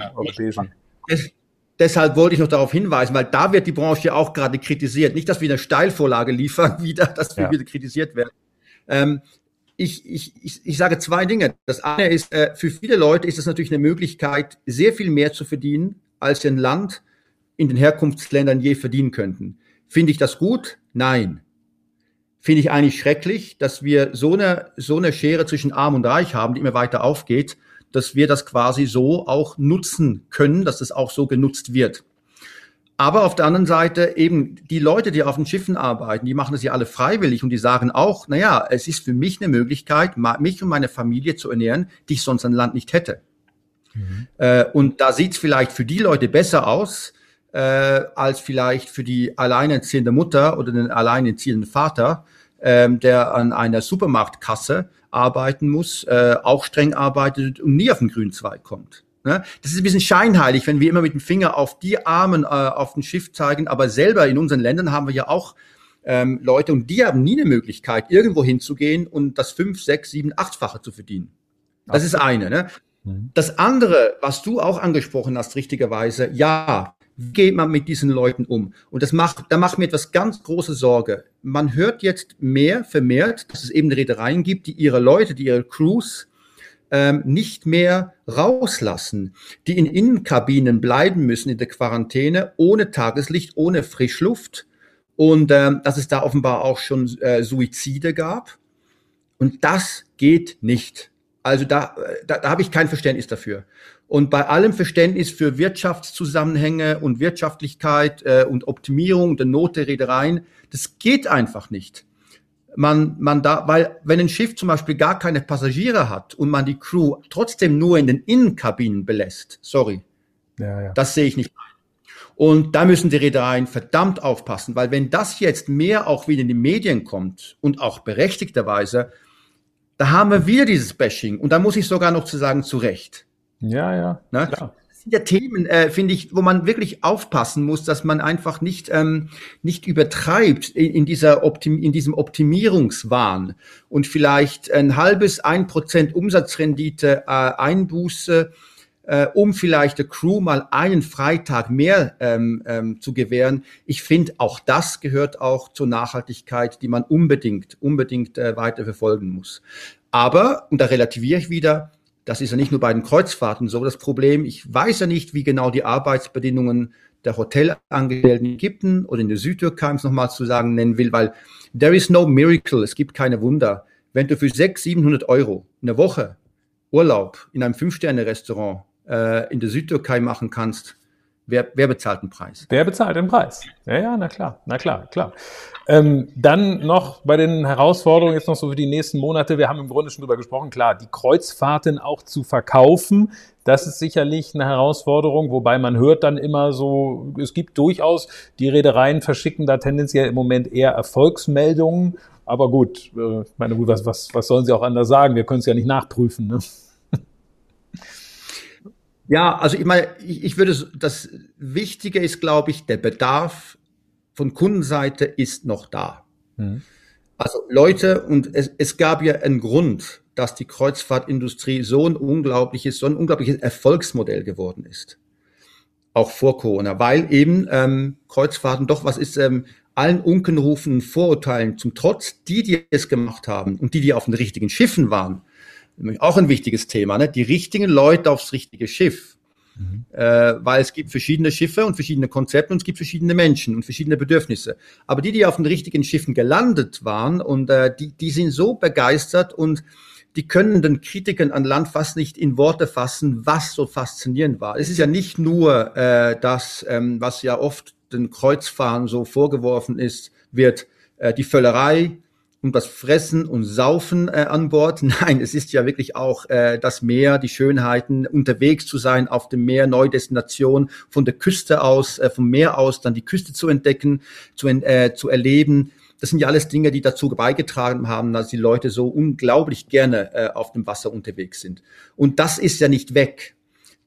Deshalb wollte ich noch darauf hinweisen, weil da wird die Branche ja auch gerade kritisiert. Nicht, dass wir eine Steilvorlage liefern, wieder, dass wir ja. wieder kritisiert werden. Ähm, ich, ich, ich, ich sage zwei Dinge. Das eine ist, äh, für viele Leute ist es natürlich eine Möglichkeit, sehr viel mehr zu verdienen, als ein Land in den Herkunftsländern je verdienen könnten. Finde ich das gut? Nein. Finde ich eigentlich schrecklich, dass wir so eine, so eine Schere zwischen Arm und Reich haben, die immer weiter aufgeht, dass wir das quasi so auch nutzen können, dass das auch so genutzt wird. Aber auf der anderen Seite eben die Leute, die auf den Schiffen arbeiten, die machen das ja alle freiwillig und die sagen auch, naja, es ist für mich eine Möglichkeit, mich und meine Familie zu ernähren, die ich sonst an Land nicht hätte. Mhm. Äh, und da sieht es vielleicht für die Leute besser aus, äh, als vielleicht für die alleinerziehende Mutter oder den alleinerziehenden Vater, äh, der an einer Supermarktkasse arbeiten muss, äh, auch streng arbeitet und nie auf den grünen Zweig kommt. Ne? Das ist ein bisschen scheinheilig, wenn wir immer mit dem Finger auf die Armen äh, auf dem Schiff zeigen, aber selber in unseren Ländern haben wir ja auch ähm, Leute und die haben nie eine Möglichkeit, irgendwo hinzugehen und das fünf, sechs, sieben, achtfache zu verdienen. Das ist eine. Ne? Mhm. Das andere, was du auch angesprochen hast, richtigerweise, ja, wie geht man mit diesen Leuten um? Und das macht, da macht mir etwas ganz große Sorge. Man hört jetzt mehr vermehrt, dass es eben Reedereien gibt, die ihre Leute, die ihre Crews ähm, nicht mehr rauslassen, die in Innenkabinen bleiben müssen in der Quarantäne, ohne Tageslicht, ohne Frischluft. Und ähm, dass es da offenbar auch schon äh, Suizide gab. Und das geht nicht. Also da, da, da habe ich kein Verständnis dafür. Und bei allem Verständnis für Wirtschaftszusammenhänge und Wirtschaftlichkeit äh, und Optimierung der Not der Reedereien, das geht einfach nicht. Man, man da, weil wenn ein Schiff zum Beispiel gar keine Passagiere hat und man die Crew trotzdem nur in den Innenkabinen belässt, sorry, ja, ja. das sehe ich nicht Und da müssen die Reedereien verdammt aufpassen, weil wenn das jetzt mehr auch wieder in die Medien kommt und auch berechtigterweise, da haben wir wieder dieses Bashing. Und da muss ich sogar noch zu sagen, zu Recht. Ja, ja. Ne? Klar. Das sind ja Themen, äh, finde ich, wo man wirklich aufpassen muss, dass man einfach nicht, ähm, nicht übertreibt in, in, dieser Optim in diesem Optimierungswahn und vielleicht ein halbes, ein Prozent Umsatzrendite äh, Einbuße äh, um vielleicht der Crew mal einen Freitag mehr ähm, ähm, zu gewähren. Ich finde, auch das gehört auch zur Nachhaltigkeit, die man unbedingt, unbedingt äh, weiter verfolgen muss. Aber, und da relativiere ich wieder, das ist ja nicht nur bei den Kreuzfahrten so das Problem. Ich weiß ja nicht, wie genau die Arbeitsbedingungen der Hotelangestellten in Ägypten oder in der Südtürkei, um es nochmal zu sagen, nennen will, weil there is no miracle, es gibt keine Wunder. Wenn du für 600, 700 Euro eine Woche Urlaub in einem Fünf-Sterne-Restaurant äh, in der Südtürkei machen kannst, wer, wer bezahlt den Preis? Wer bezahlt den Preis? Ja, ja, na klar, na klar, klar. Ähm, dann noch bei den Herausforderungen jetzt noch so für die nächsten Monate. Wir haben im Grunde schon drüber gesprochen. Klar, die Kreuzfahrten auch zu verkaufen, das ist sicherlich eine Herausforderung. Wobei man hört dann immer so, es gibt durchaus, die Reedereien verschicken da tendenziell im Moment eher Erfolgsmeldungen. Aber gut, äh, meine gut, was, was, was sollen sie auch anders sagen? Wir können es ja nicht nachprüfen. Ne? Ja, also ich meine, ich, ich würde, das Wichtige ist, glaube ich, der Bedarf von Kundenseite ist noch da. Mhm. Also Leute, und es, es gab ja einen Grund, dass die Kreuzfahrtindustrie so ein unglaubliches, so ein unglaubliches Erfolgsmodell geworden ist. Auch vor Corona, weil eben ähm, Kreuzfahrten doch was ist, ähm, allen unkenrufenen Vorurteilen zum Trotz, die, die es gemacht haben und die, die auf den richtigen Schiffen waren, auch ein wichtiges Thema, ne? die richtigen Leute aufs richtige Schiff. Mhm. Äh, weil es gibt verschiedene Schiffe und verschiedene Konzepte und es gibt verschiedene Menschen und verschiedene Bedürfnisse. Aber die, die auf den richtigen Schiffen gelandet waren und äh, die, die sind so begeistert und die können den Kritikern an Land fast nicht in Worte fassen, was so faszinierend war. Es ist ja nicht nur äh, das, ähm, was ja oft den Kreuzfahren so vorgeworfen ist, wird äh, die Völlerei, um das Fressen und Saufen äh, an Bord. Nein, es ist ja wirklich auch äh, das Meer, die Schönheiten, unterwegs zu sein auf dem Meer, neue Destination, von der Küste aus, äh, vom Meer aus dann die Küste zu entdecken, zu, äh, zu erleben. Das sind ja alles Dinge, die dazu beigetragen haben, dass die Leute so unglaublich gerne äh, auf dem Wasser unterwegs sind. Und das ist ja nicht weg.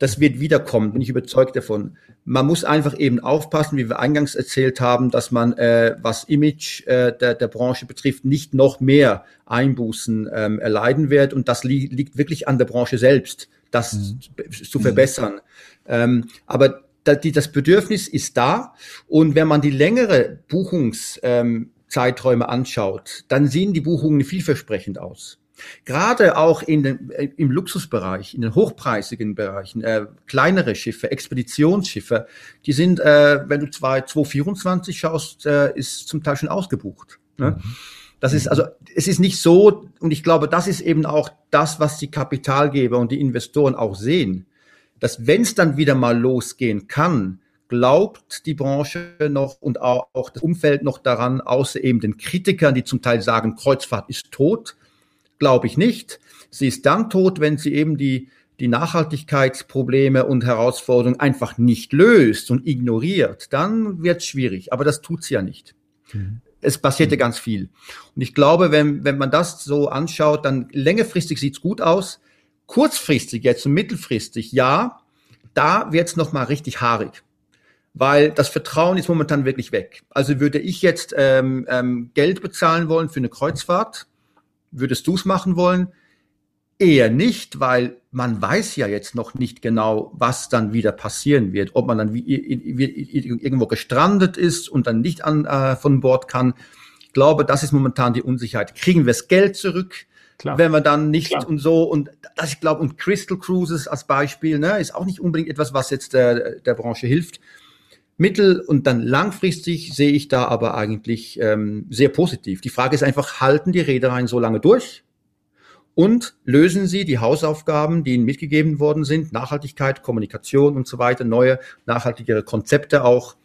Das wird wiederkommen, bin ich überzeugt davon. Man muss einfach eben aufpassen, wie wir eingangs erzählt haben, dass man, äh, was Image äh, der, der Branche betrifft, nicht noch mehr Einbußen ähm, erleiden wird. Und das li liegt wirklich an der Branche selbst, das mhm. zu verbessern. Mhm. Ähm, aber die, das Bedürfnis ist da. Und wenn man die längere Buchungszeiträume ähm, anschaut, dann sehen die Buchungen vielversprechend aus. Gerade auch in den, äh, im Luxusbereich, in den hochpreisigen Bereichen, äh, kleinere Schiffe, Expeditionsschiffe, die sind, äh, wenn du 2024 schaust, äh, ist zum Teil schon ausgebucht. Ne? Mhm. Das ist also, es ist nicht so, und ich glaube, das ist eben auch das, was die Kapitalgeber und die Investoren auch sehen, dass wenn es dann wieder mal losgehen kann, glaubt die Branche noch und auch, auch das Umfeld noch daran, außer eben den Kritikern, die zum Teil sagen, Kreuzfahrt ist tot, Glaube ich nicht. Sie ist dann tot, wenn sie eben die, die Nachhaltigkeitsprobleme und Herausforderungen einfach nicht löst und ignoriert. Dann wird es schwierig. Aber das tut sie ja nicht. Mhm. Es passierte mhm. ganz viel. Und ich glaube, wenn, wenn man das so anschaut, dann längerfristig sieht's gut aus. Kurzfristig, jetzt und mittelfristig, ja, da wird's es nochmal richtig haarig. weil das Vertrauen ist momentan wirklich weg. Also würde ich jetzt ähm, ähm, Geld bezahlen wollen für eine Kreuzfahrt, würdest du es machen wollen? Eher nicht, weil man weiß ja jetzt noch nicht genau, was dann wieder passieren wird, ob man dann wie, irgendwo gestrandet ist und dann nicht an, äh, von Bord kann. Ich glaube, das ist momentan die Unsicherheit. Kriegen wir das Geld zurück? Klar. wenn wir dann nicht Klar. und so und das ich glaube und Crystal Cruises als Beispiel ne, ist auch nicht unbedingt etwas, was jetzt der, der Branche hilft. Mittel- und dann langfristig sehe ich da aber eigentlich ähm, sehr positiv. Die Frage ist einfach, halten die Reedereien so lange durch? Und lösen sie die Hausaufgaben, die ihnen mitgegeben worden sind, Nachhaltigkeit, Kommunikation und so weiter, neue, nachhaltigere Konzepte auch,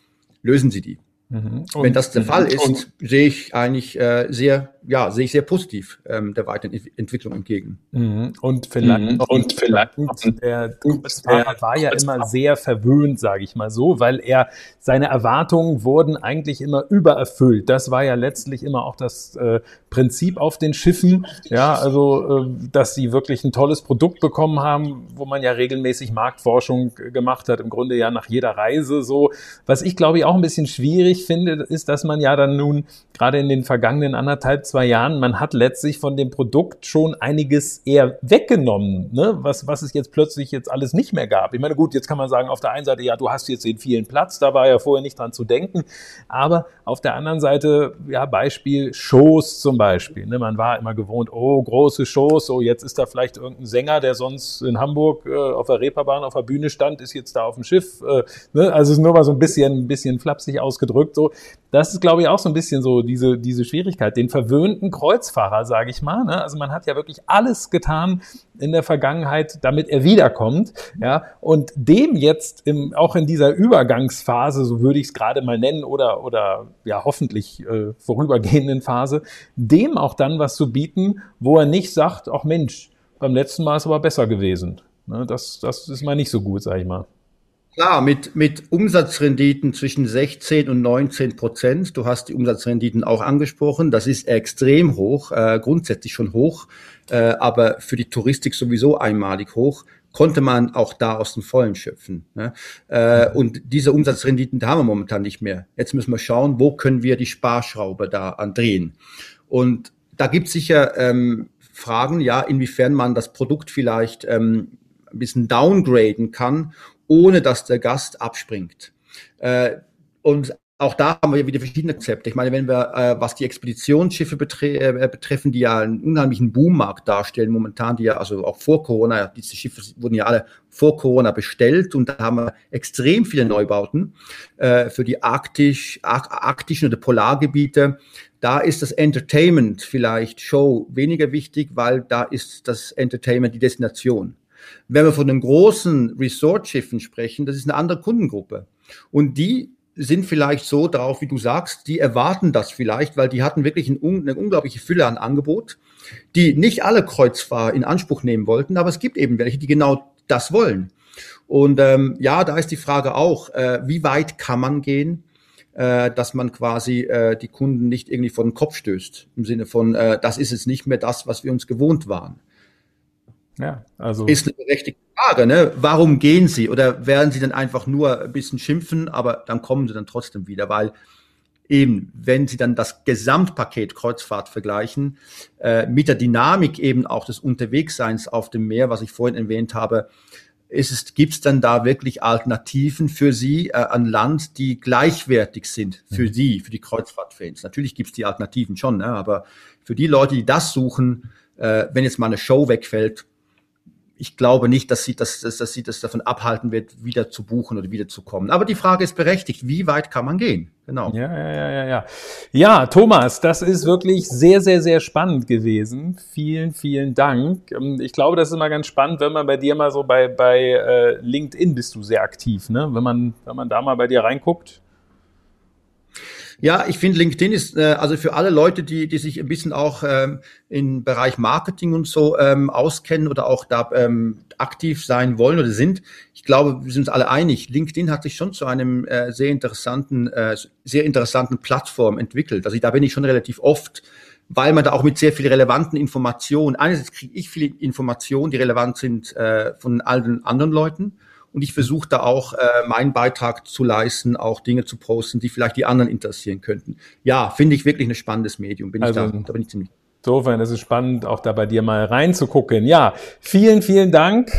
lösen sie die? Mhm. Wenn das der Fall ist, sehe ich eigentlich äh, sehr ja, sehe ich sehr positiv ähm, der Weiterentwicklung entgegen. Mhm. Und vielleicht, mhm. und vielleicht der Fahrer war ja immer sehr verwöhnt, sage ich mal so, weil er seine Erwartungen wurden eigentlich immer übererfüllt. Das war ja letztlich immer auch das äh, Prinzip auf den Schiffen, ja, also äh, dass sie wirklich ein tolles Produkt bekommen haben, wo man ja regelmäßig Marktforschung gemacht hat, im Grunde ja nach jeder Reise so. Was ich glaube ich auch ein bisschen schwierig finde, ist, dass man ja dann nun gerade in den vergangenen anderthalb, zwei Jahren, man hat letztlich von dem Produkt schon einiges eher weggenommen, ne? was, was es jetzt plötzlich jetzt alles nicht mehr gab. Ich meine, gut, jetzt kann man sagen, auf der einen Seite, ja, du hast jetzt den vielen Platz, da war ja vorher nicht dran zu denken, aber auf der anderen Seite, ja, Beispiel Shows zum Beispiel. Ne? Man war immer gewohnt, oh, große Shows, so jetzt ist da vielleicht irgendein Sänger, der sonst in Hamburg äh, auf der Reeperbahn auf der Bühne stand, ist jetzt da auf dem Schiff. Äh, ne? Also nur mal so ein bisschen, ein bisschen flapsig ausgedrückt. So, das ist, glaube ich, auch so ein bisschen so diese, diese Schwierigkeit, den verwöhnten Kreuzfahrer, sage ich mal. Ne? Also man hat ja wirklich alles getan in der Vergangenheit, damit er wiederkommt. Ja? Und dem jetzt im, auch in dieser Übergangsphase, so würde ich es gerade mal nennen, oder, oder ja hoffentlich äh, vorübergehenden Phase, dem auch dann was zu bieten, wo er nicht sagt, ach Mensch, beim letzten Mal ist es aber besser gewesen. Ne? Das, das ist mal nicht so gut, sage ich mal. Klar, mit, mit Umsatzrenditen zwischen 16 und 19 Prozent. Du hast die Umsatzrenditen auch angesprochen. Das ist extrem hoch, äh, grundsätzlich schon hoch, äh, aber für die Touristik sowieso einmalig hoch. Konnte man auch da aus dem Vollen schöpfen. Ne? Äh, und diese Umsatzrenditen haben wir momentan nicht mehr. Jetzt müssen wir schauen, wo können wir die Sparschraube da andrehen. Und da gibt es sicher ähm, Fragen, ja, inwiefern man das Produkt vielleicht ähm, ein bisschen downgraden kann ohne dass der Gast abspringt. Äh, und auch da haben wir wieder verschiedene Konzepte. Ich meine, wenn wir, äh, was die Expeditionsschiffe betre äh, betreffen, die ja einen unheimlichen Boommarkt darstellen momentan, die ja, also auch vor Corona, diese Schiffe wurden ja alle vor Corona bestellt und da haben wir extrem viele Neubauten äh, für die arktisch, ark arktischen oder Polargebiete. Da ist das Entertainment vielleicht Show weniger wichtig, weil da ist das Entertainment die Destination. Wenn wir von den großen Resort-Schiffen sprechen, das ist eine andere Kundengruppe. Und die sind vielleicht so darauf, wie du sagst, die erwarten das vielleicht, weil die hatten wirklich eine unglaubliche Fülle an Angebot, die nicht alle Kreuzfahrer in Anspruch nehmen wollten, aber es gibt eben welche, die genau das wollen. Und ähm, ja, da ist die Frage auch, äh, wie weit kann man gehen, äh, dass man quasi äh, die Kunden nicht irgendwie vor den Kopf stößt, im Sinne von, äh, das ist jetzt nicht mehr das, was wir uns gewohnt waren. Ja, also. Ist eine berechtigte Frage, ne? Warum gehen sie? Oder werden sie dann einfach nur ein bisschen schimpfen, aber dann kommen sie dann trotzdem wieder, weil eben, wenn sie dann das Gesamtpaket Kreuzfahrt vergleichen, äh, mit der Dynamik eben auch des Unterwegsseins auf dem Meer, was ich vorhin erwähnt habe, ist es, gibt es dann da wirklich Alternativen für Sie äh, an Land, die gleichwertig sind für mhm. Sie, für die Kreuzfahrtfans? Natürlich gibt es die Alternativen schon, ne? aber für die Leute, die das suchen, äh, wenn jetzt mal eine Show wegfällt, ich glaube nicht, dass sie, dass, dass, dass sie das davon abhalten wird, wieder zu buchen oder wieder zu kommen. Aber die Frage ist berechtigt, wie weit kann man gehen? Genau. Ja, ja, ja, ja, ja. Ja, Thomas, das ist wirklich sehr, sehr, sehr spannend gewesen. Vielen, vielen Dank. Ähm, ich glaube, das ist immer ganz spannend, wenn man bei dir mal so bei, bei äh, LinkedIn bist du sehr aktiv, ne? Wenn man, wenn man da mal bei dir reinguckt. Ja, ich finde LinkedIn ist äh, also für alle Leute, die, die sich ein bisschen auch ähm, im Bereich Marketing und so ähm, auskennen oder auch da ähm, aktiv sein wollen oder sind. Ich glaube, wir sind uns alle einig. LinkedIn hat sich schon zu einem äh, sehr interessanten, äh, sehr interessanten Plattform entwickelt. Also da bin ich schon relativ oft weil man da auch mit sehr viel relevanten Informationen, einerseits kriege ich viele Informationen, die relevant sind äh, von allen anderen Leuten und ich versuche da auch äh, meinen Beitrag zu leisten, auch Dinge zu posten, die vielleicht die anderen interessieren könnten. Ja, finde ich wirklich ein spannendes Medium. Bin also, ich da, da bin ich ziemlich. Insofern ist es spannend, auch da bei dir mal reinzugucken. Ja, vielen, vielen Dank.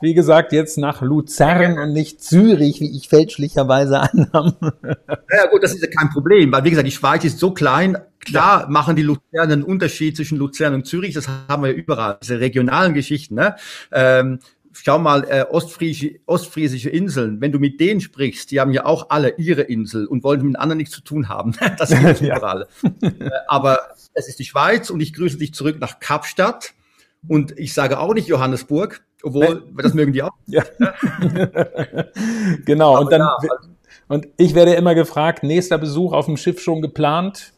Wie gesagt, jetzt nach Luzern und nicht Zürich, wie ich fälschlicherweise annahm. Ja gut, das ist ja kein Problem, weil wie gesagt, die Schweiz ist so klein. Klar machen die Luzernen einen Unterschied zwischen Luzern und Zürich, das haben wir ja überall, diese regionalen Geschichten. Ne? Ähm, schau mal, äh, ostfriesische, ostfriesische Inseln, wenn du mit denen sprichst, die haben ja auch alle ihre Insel und wollen mit anderen nichts zu tun haben. Das ist überall. ja. äh, aber es ist die Schweiz und ich grüße dich zurück nach Kapstadt. Und ich sage auch nicht Johannesburg, obwohl, nee. das mögen die auch. Ja. genau, und dann, ja, also und ich werde immer gefragt, nächster Besuch auf dem Schiff schon geplant?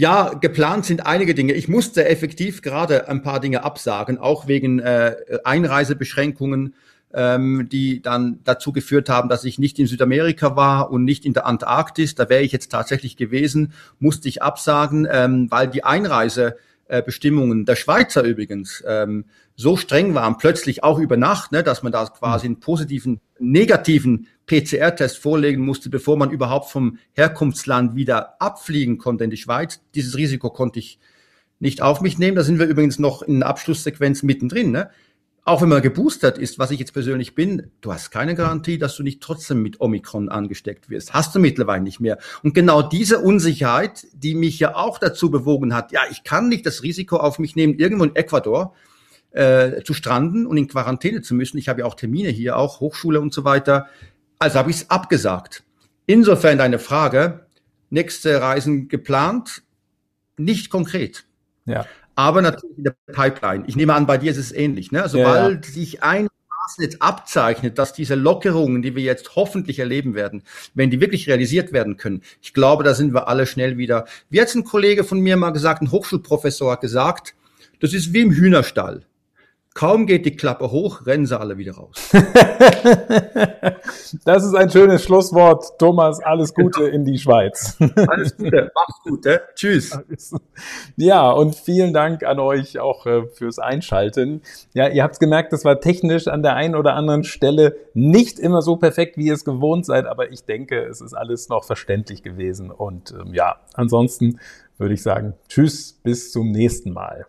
Ja, geplant sind einige Dinge. Ich musste effektiv gerade ein paar Dinge absagen, auch wegen äh, Einreisebeschränkungen, ähm, die dann dazu geführt haben, dass ich nicht in Südamerika war und nicht in der Antarktis. Da wäre ich jetzt tatsächlich gewesen, musste ich absagen, ähm, weil die Einreisebestimmungen der Schweizer übrigens ähm, so streng waren, plötzlich auch über Nacht, ne, dass man da quasi einen positiven, negativen PCR-Test vorlegen musste, bevor man überhaupt vom Herkunftsland wieder abfliegen konnte in die Schweiz. Dieses Risiko konnte ich nicht auf mich nehmen. Da sind wir übrigens noch in der Abschlusssequenz mittendrin. Ne? Auch wenn man geboostert ist, was ich jetzt persönlich bin, du hast keine Garantie, dass du nicht trotzdem mit Omikron angesteckt wirst. Hast du mittlerweile nicht mehr. Und genau diese Unsicherheit, die mich ja auch dazu bewogen hat, ja, ich kann nicht das Risiko auf mich nehmen, irgendwo in Ecuador äh, zu stranden und in Quarantäne zu müssen. Ich habe ja auch Termine hier, auch Hochschule und so weiter. Also habe ich es abgesagt. Insofern deine Frage, nächste Reisen geplant, nicht konkret. Ja. Aber natürlich in der Pipeline. Ich nehme an, bei dir ist es ähnlich. Ne? Sobald ja, sich ein jetzt abzeichnet, dass diese Lockerungen, die wir jetzt hoffentlich erleben werden, wenn die wirklich realisiert werden können, ich glaube, da sind wir alle schnell wieder. Wie hat ein Kollege von mir mal gesagt, ein Hochschulprofessor hat gesagt, das ist wie im Hühnerstall. Kaum geht die Klappe hoch, rennen sie alle wieder raus. das ist ein schönes Schlusswort. Thomas, alles Gute in die Schweiz. alles Gute, mach's gut. Eh? Tschüss. Ja, und vielen Dank an euch auch äh, fürs Einschalten. Ja, ihr habt gemerkt, das war technisch an der einen oder anderen Stelle nicht immer so perfekt, wie ihr es gewohnt seid, aber ich denke, es ist alles noch verständlich gewesen. Und ähm, ja, ansonsten würde ich sagen, tschüss, bis zum nächsten Mal.